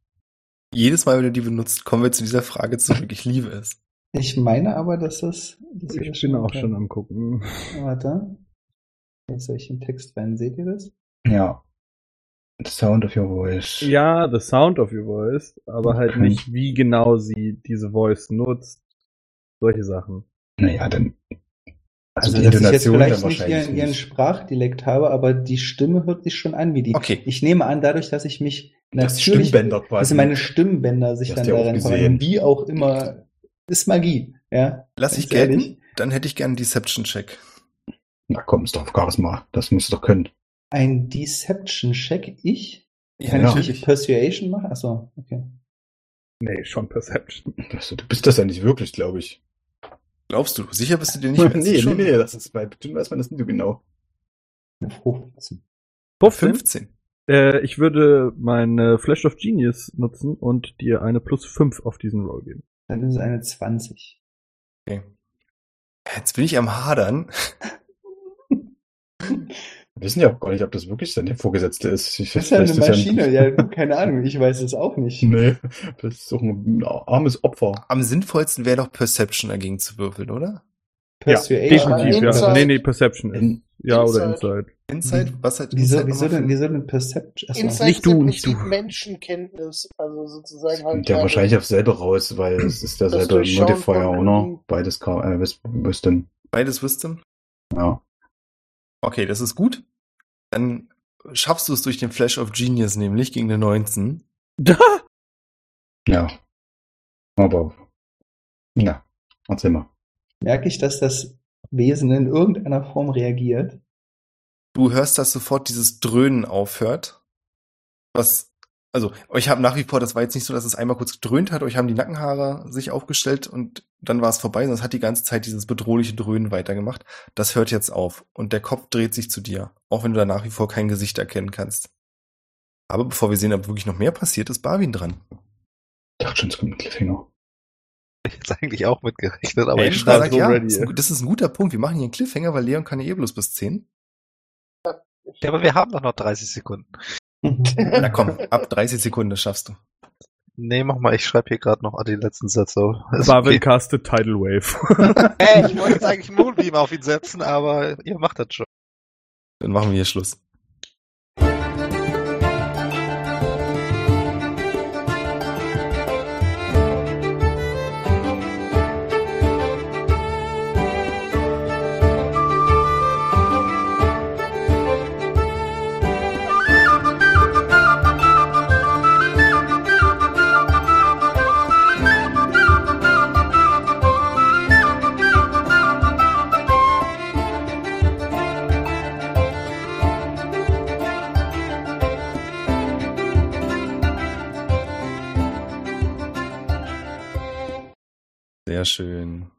Jedes Mal, wenn du die benutzt, kommen wir zu dieser Frage zurück. Ich liebe es. Ich meine aber, dass das. Dass Ich bin auch schon am gucken. Warte. Jetzt soll ich den Text rein. Seht ihr das? Ja. The sound of your voice. Ja, the sound of your voice, aber halt Okay. nicht, wie genau sie diese Voice nutzt. Solche Sachen. Naja, dann. Also, Also, die dass ich jetzt vielleicht nicht ihren, ihren nicht. Sprachdialekt habe, aber die Stimme hört sich schon an wie die. Okay. Ich nehme an, dadurch, dass ich mich Das natürlich, Stimmbänder quasi. also meine Stimmbänder sich Die dann ja gesehen. verwandeln, wie auch immer, ist Magie, ja. Lass ich Ganz ehrlich. gelten. Dann hätte ich gern einen Deception-Check. Na komm, ist doch auf Charisma. Das musst du doch können. Ein Deception-Check, ich? Ja, Kann ich natürlich. nicht Persuasion machen? Achso, okay. Nee, schon Perception. Das, du bist das ja nicht wirklich, glaube ich. Glaubst du? Sicher bist du dir nicht mehr? nee, nee, nee, das ist bei bestimmt weiß man das nicht so genau. Hoch. 15. 15. Äh, ich würde meine Flash of Genius nutzen und dir eine plus 5 auf diesen Roll geben. Dann ist es eine 20. Okay. Jetzt bin ich am Hadern. Wir wissen ja auch gar nicht, ob das wirklich seine Vorgesetzte ist. Ich, Das ist ja eine Maschine, ja, keine Ahnung, ich weiß es auch nicht. Nee, das ist doch ein armes Opfer. Am sinnvollsten wäre doch Perception dagegen zu würfeln, oder? Persuasion. Definitiv, ja. Nee, nee, Perception ist. In- ja, oder Inside. Inside. Insight? Was hat Wieso, Insight wieso, denn, für- wieso denn Perception? Achso. Insight Nicht ist im du, nicht du. Menschenkenntnis, also sozusagen halt. Ja wahrscheinlich auf selber raus, weil es ist derselbe Modifier, oder? Beides äh, Wis- Wisdom. Beides Wisdom? Ja. Okay, das ist gut. Dann schaffst du es durch den Flash of Genius nämlich gegen eine 19. Ja. Aber. Ja. Erzähl mal. Merke ich, dass das Wesen in irgendeiner Form reagiert? Du hörst, dass sofort dieses Dröhnen aufhört. Was, also, euch haben nach wie vor, das war jetzt nicht so, dass es einmal kurz gedröhnt hat, euch haben die Nackenhaare sich aufgestellt und dann war es vorbei, sondern es hat die ganze Zeit dieses bedrohliche Dröhnen weitergemacht. Das hört jetzt auf und der Kopf dreht sich zu dir, auch wenn du da nach wie vor kein Gesicht erkennen kannst. Aber bevor wir sehen, ob wirklich noch mehr passiert, ist Barwin dran. Ich dachte schon, es kommt ein Cliffhanger. Ich hätte eigentlich auch mitgerechnet, aber Hey, ich schreibe so ja, ready. ist ein- das ist ein guter Punkt. Wir machen hier einen Cliffhanger, weil Leon kann ja eh bloß bis 10. Ja, aber wir haben doch noch 30 Sekunden. Na komm, ab 30 Sekunden das schaffst du. Nee, mach mal, ich schreibe hier gerade noch die letzten Sätze. Ist Barwin okay. castet Tidal Wave. Ey, ich wollte jetzt eigentlich Moonbeam auf ihn setzen, aber ihr macht das schon. Dann machen wir hier Schluss. Schön.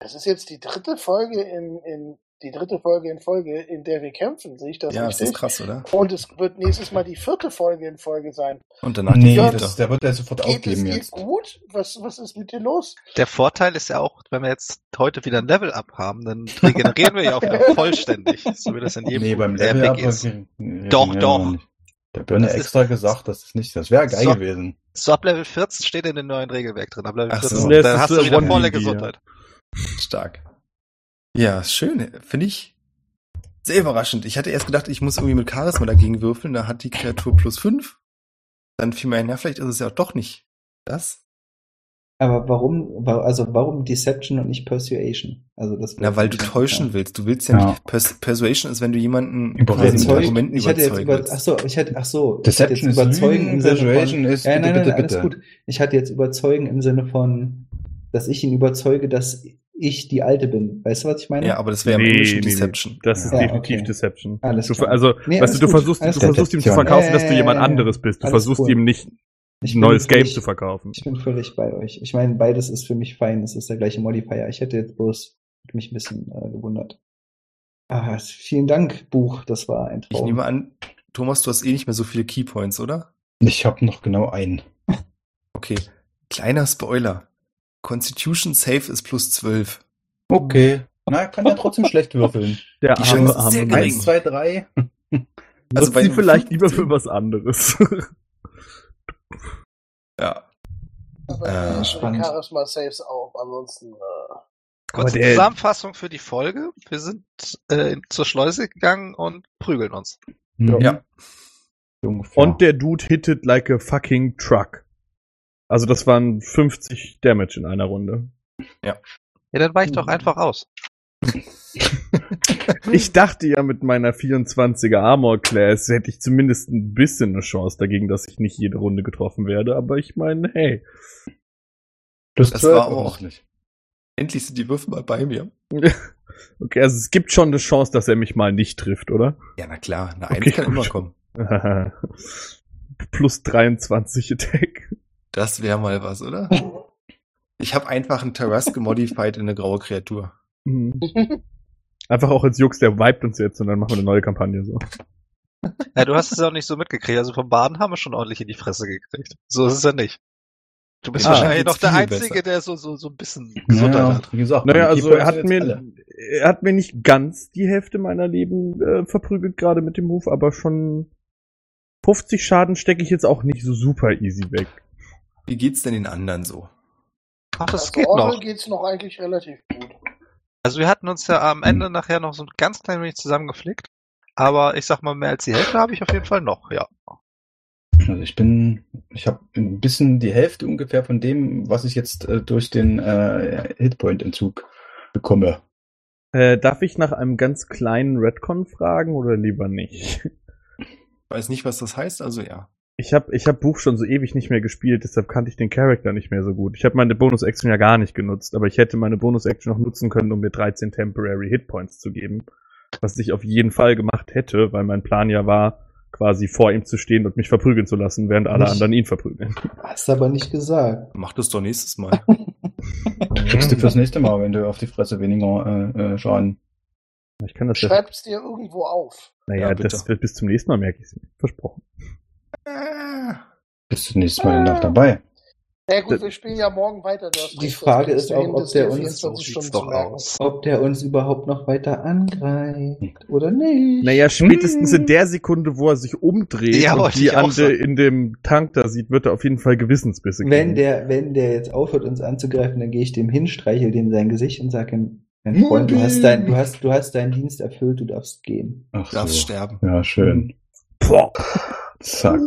Das ist jetzt die dritte Folge in, in die dritte Folge in Folge, in der wir kämpfen, sehe ich das Ja, das richtig? ist krass, oder? Und es wird nächstes Mal die vierte Folge in Folge sein. Und danach nee, vierte. das, der wird ja sofort Geht es aufgeben dir jetzt. gut? Was, was ist mit dir los? Der Vorteil ist ja auch, wenn wir jetzt heute wieder ein Level-Up haben, dann regenerieren wir ja auch wieder vollständig, so wie das in jedem Nee, beim guten Level Up. RPG ist. Doch, Doch, doch. Der Birne Das ist- extra gesagt, das ist nicht, das wäre geil So. gewesen. So ab Level 14 steht in dem neuen Regelwerk drin. Ab Level Ach so. 14, Nee, das dann ist hast so du wieder volle ja. Gesundheit. Stark. Ja, schön. Finde ich sehr überraschend. Ich hatte erst gedacht, ich muss irgendwie mit Charisma dagegen würfeln. Da hat die Kreatur plus 5. Dann fiel mir ein, ja, vielleicht ist es ja doch nicht das. Aber warum, wa- also warum Deception und nicht Persuasion? Also das Na, weil du täuschen willst. Du willst ja, Ja. nicht. Pers Persuasion ist, wenn du jemanden willst. Argumenten ich hatte jetzt überzeugen über, willst. ach so, ich hatte, ach so, Deception ich ist hatte jetzt überzeugen Lügen, im Sinne Persuasion von, ist ja, nein, nein, bitte, alles bitte. gut. Ich hatte jetzt überzeugen im Sinne von, dass ich ihn überzeuge, dass ich die Alte bin. Weißt du, was ich meine? Ja, aber das wäre im Nee, Englischen nee, nee. Deception. Das ist Ja, definitiv okay. Deception. Alles du, klar. Also, Nee, weißt alles du, du gut, versuchst, alles du versuchst ihm zu verkaufen, dass du jemand anderes bist. Du Alles versuchst cool. ihm nicht Ich ein neues Game zu verkaufen. Ich bin völlig bei euch. Ich meine, beides ist für mich fein. Es ist der gleiche Modifier. Ich hätte jetzt bloß mich ein bisschen äh, gewundert. Ah, vielen Dank, Buch. Das war ein Ich Traum. nehme an, Thomas, du hast eh nicht mehr so viele Keypoints, oder? Ich habe noch genau einen. Okay. Kleiner Spoiler. Constitution Save ist plus 12. Okay. Na, er kann ja trotzdem schlecht würfeln. Der Die Chance ist arme, sehr arme gering. Eins, zwei, drei. Also Nutzt bei sie vielleicht lieber 15 für was anderes. Ja. Aber Äh, spannend. Charisma Saves auch. Ansonsten, äh, Kurze der- Zusammenfassung für die Folge. Wir sind äh, zur Schleuse gegangen und prügeln uns. Mhm. Ja. So ungefähr. Und der Dude hittet like a fucking truck. Also das waren 50 Damage in einer Runde. Ja, dann weich doch einfach aus. Ich dachte ja, mit meiner 24er Armor Class hätte ich zumindest ein bisschen eine Chance dagegen, dass ich nicht jede Runde getroffen werde. Aber ich meine, hey. Das 12 war auch- offensichtlich. Endlich sind die Würfel mal bei mir. Okay, also es gibt schon eine Chance, dass er mich mal nicht trifft, oder? Ja, na klar, eine Eins Okay, kann gut. immer kommen. Plus 23 Attack. Das wäre mal was, oder? Ich habe einfach einen Tarrasque modified in eine graue Kreatur. Mhm. Einfach auch als Jux, der vibet uns jetzt und dann machen wir eine neue Kampagne so. Ja, du hast es ja auch nicht so mitgekriegt. Also vom Baden haben wir schon ordentlich in die Fresse gekriegt. So ist es ja nicht. Du bist Ah, wahrscheinlich noch der Einzige, besser. der so, so, so ein bisschen Gesundheit Naja, hat. wie gesagt, Naja, also er hat mir, alle. er hat mir nicht ganz die Hälfte meiner Leben äh, verprügelt gerade mit dem Move, aber schon 50 Schaden stecke ich jetzt auch nicht so super easy weg. Wie geht's denn den anderen so? Ach, das also geht Orwell noch. geht's noch eigentlich relativ gut. Also wir hatten uns ja am Ende nachher noch so ein ganz klein wenig zusammengeflickt. Aber ich sag mal, mehr als die Hälfte habe ich auf jeden Fall noch, ja. Also ich bin, ich habe ein bisschen die Hälfte ungefähr von dem, was ich jetzt äh, durch den äh, Hitpoint-Entzug bekomme. Äh, darf ich nach einem ganz kleinen Redcon fragen oder lieber nicht? Weiß nicht, was das heißt, also ja. Ich habe ich hab Buch schon so ewig nicht mehr gespielt, deshalb kannte ich den Charakter nicht mehr so gut. Ich habe meine Bonus-Action ja gar nicht genutzt, aber ich hätte meine Bonus-Action noch nutzen können, um mir 13 Temporary Hitpoints zu geben. Was ich auf jeden Fall gemacht hätte, weil mein Plan ja war, quasi vor ihm zu stehen und mich verprügeln zu lassen, während alle Nicht. anderen ihn verprügeln. Hast aber nicht gesagt. Mach das doch nächstes Mal. Kriegst du fürs nächste Mal, wenn du auf die Fresse weniger äh, äh, Schaden. Ich kann das ja. Schreib's dir irgendwo auf. Naja, Ja, das wird bis zum nächsten Mal merke ich es. Versprochen. Bist du nächstes Mal noch dabei? Ja, gut, wir spielen ja morgen weiter. Du Die Frage ist du auch, ob der uns- 24 so Stunden sieht's zu doch merken. aus. Ob der uns überhaupt noch weiter angreift oder nicht. Naja, spätestens Hm. in der Sekunde, wo er sich umdreht Ja, und die ich auch Ande sagen. in dem Tank da sieht, wird er auf jeden Fall Gewissensbisse kriegen. Wenn der, wenn der jetzt aufhört, uns anzugreifen, dann gehe ich dem hin, streichel dem sein Gesicht und sage ihm, mein Freund, du hast dein, du hast, du hast deinen Dienst erfüllt, du darfst gehen. Ach Darfst so. sterben. Ja, schön. Boah, Zack.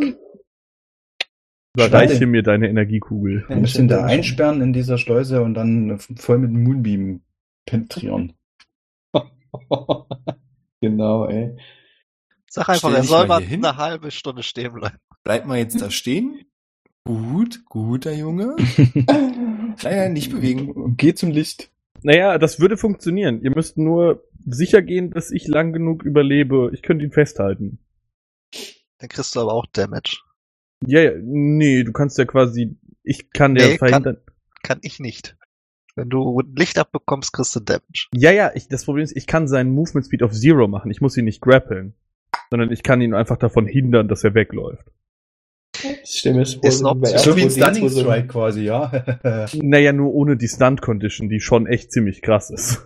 überreiche Schade. mir deine Energiekugel. Wir müssen da einsperren in dieser Schleuse und dann voll mit Moonbeam penetrieren. genau, ey. Sag einfach, Stell er soll mal mal eine halbe Stunde stehen bleiben. Bleib mal jetzt da stehen. Gut, guter Junge. Naja, nicht bewegen. Geh zum Licht. Naja, das würde funktionieren. Ihr müsst nur sicher gehen, dass ich lang genug überlebe. Ich könnte ihn festhalten. Dann kriegst du aber auch Damage. Ja, ja, nee, du kannst ja quasi, ich kann dir Nee, verhindern. Kann ich nicht. Wenn du Licht abbekommst, kriegst du Damage. Ja, ja, ich, das Problem ist, ich kann seinen Movement Speed auf Zero machen. Ich muss ihn nicht grappeln. Sondern ich kann ihn einfach davon hindern, dass er wegläuft. Vor, Ist so eine wie bei Option. So wie ein R2D2 Stunning Strike quasi, ja. Naja, nur ohne die Stunt Condition, die schon echt ziemlich krass ist.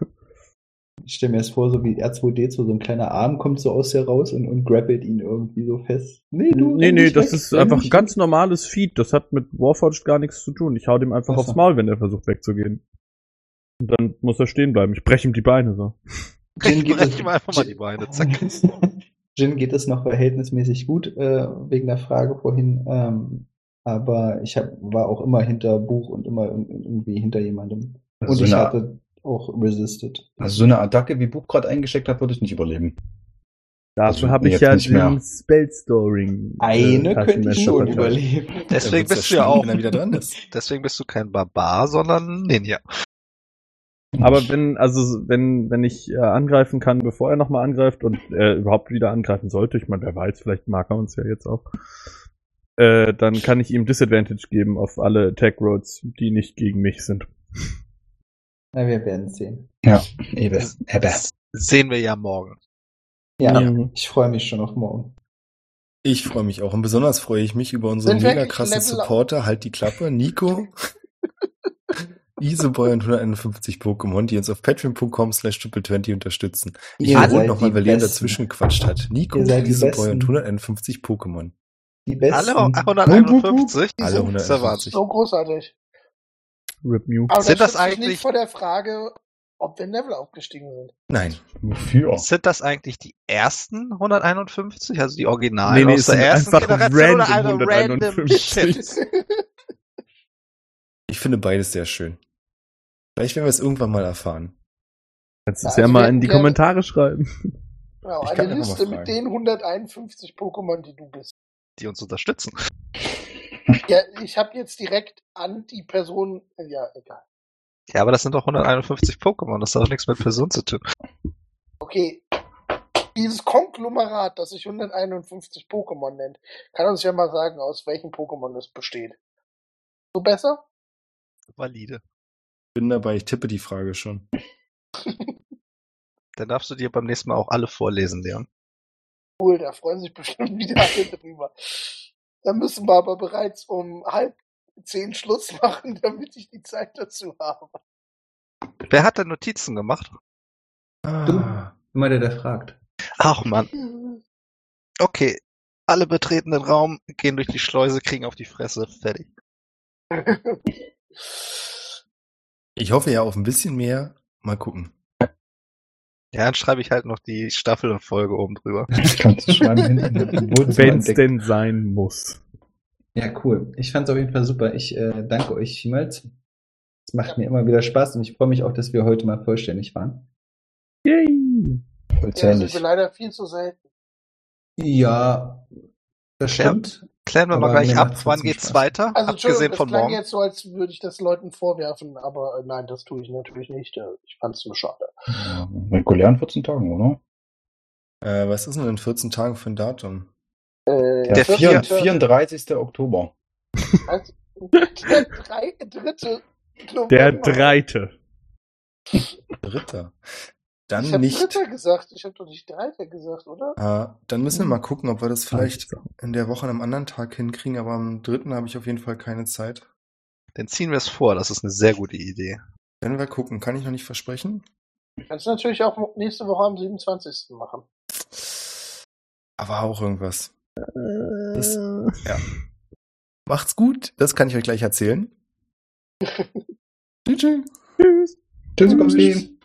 Ich stell mir das vor, so wie R2D2, so ein kleiner Arm kommt so aus der raus und, und grappelt ihn irgendwie so fest. Nee, du. nee, nee, das weg, ist einfach ein ganz normales Feed. Das hat mit Warforged gar nichts zu tun. Ich hau dem einfach aufs Maul, wenn er versucht wegzugehen. Und dann muss er stehen bleiben. Ich breche ihm die Beine so. Jin Ich geht brech es- ihm einfach mal die Beine, zack. Jin geht es noch verhältnismäßig gut, äh, wegen der Frage vorhin. Ähm, aber ich hab, war auch immer hinter Buch und immer irgendwie hinter jemandem. Also und ich hatte auch resisted. Also so eine Attacke, wie Buch gerade eingesteckt hat, würde ich nicht überleben. Dafür Also habe ich ja nicht mehr. den Spellstoring. Eine äh, könnte ich schon überleben. Deswegen bist du ja auch, Wenn er wieder dran ist. deswegen bist du kein Barbar, sondern Ninja. Aber wenn, also wenn, wenn ich äh, angreifen kann, bevor er nochmal angreift und äh, überhaupt wieder angreifen sollte, ich meine, wer weiß, vielleicht mag er uns ja jetzt auch, äh, dann kann ich ihm Disadvantage geben auf alle Attack Roads, die nicht gegen mich sind. Na, wir werden sehen. Ja, eben. Sehen wir ja morgen. Ja, Ja. ich freue mich schon auf morgen. Ich freue mich auch und besonders freue ich mich über unseren mega krassen Level? Supporter. Halt die Klappe, Nico, Iseboy und 151 Pokémon, die uns auf patreon.com slash triple20 unterstützen. Ich seid nochmal, weil Leon dazwischen gequatscht hat. Nico, Iseboy und 151 Pokémon. Die besten. Alle 151? Alle sind Das ist ja 151. Wahnsinn. So großartig. Rip Mew. Aber Sind das das eigentlich- nicht vor der Frage, ob wir Level aufgestiegen sind. Nein. Wofür? Sind das eigentlich die ersten 151, also die Originalen Nee, nee, aus der ersten einfach Generation oder random eine random 151. Shit? Ich finde beides sehr schön. Vielleicht werden wir es irgendwann mal erfahren. Kannst du Ja, es ja also mal in die Kommentare schreiben. Genau, Ich kann eine Liste mit den 151 Pokémon, die du bist. Die uns unterstützen. Ja, ich habe jetzt direkt an die Person, ja, egal. Ja, aber das sind doch 151 Pokémon, das hat doch nichts mit Person zu tun. Okay. Dieses Konglomerat, das sich 151 Pokémon nennt, kann uns ja mal sagen, aus welchen Pokémon es besteht. So besser? Valide. Bin dabei, ich tippe die Frage schon. Dann darfst du dir beim nächsten Mal auch alle vorlesen, Leon. Cool, da freuen sich bestimmt wieder alle drüber. Dann müssen wir aber bereits um halb zehn Schluss machen, damit ich die Zeit dazu habe. Wer hat denn Notizen gemacht? Ah, Immer der, der fragt. Ach man. Okay. Alle betreten den Raum, gehen durch die Schleuse, kriegen auf die Fresse, fertig. ich hoffe ja auf ein bisschen mehr. Mal gucken. Ja, dann schreibe ich halt noch die Staffel und Folge oben drüber. Das kannst du schreiben hinten im Wohnzimmer Wenn es denn sein muss. Ja, cool. Ich fand's auf jeden Fall super. Ich äh, danke euch vielmals. Es macht mir immer wieder Spaß und ich freue mich auch, dass wir heute mal vollständig waren. Yay! Ja, sind Vollzählig. wir leider viel zu selten. Ja, das stimmt. Klären wir mal Aber gleich mir ab, wann geht's Spaß. weiter? Also, Abgesehen das von morgen. jetzt so, als würde ich das Leuten vorwerfen, aber äh, nein, das tue ich natürlich nicht. Äh, Ich fand's nur schade. Ja, regulären 14 Tagen, oder? Äh, was ist denn in 14 Tagen für ein Datum? Äh, Der, Der vier, vier- 34. Oktober. Also, der drei, dritte November. Der Dreite. Dritter. Dann Ich habe nicht. Dritter gesagt. Ich habe doch nicht Dreiter gesagt, oder? Ah, dann müssen wir mal gucken, ob wir das vielleicht in der Woche an einem anderen Tag hinkriegen, aber am dritten habe ich auf jeden Fall keine Zeit. Dann ziehen wir es vor, das ist eine sehr gute Idee. Werden wir gucken, kann ich noch nicht versprechen. Kannst du natürlich auch nächste Woche am 27. machen. Aber auch irgendwas. Das, ja. Macht's gut, das kann ich euch gleich erzählen. Tschüss. Tschüss. Tschüss, Kopfski.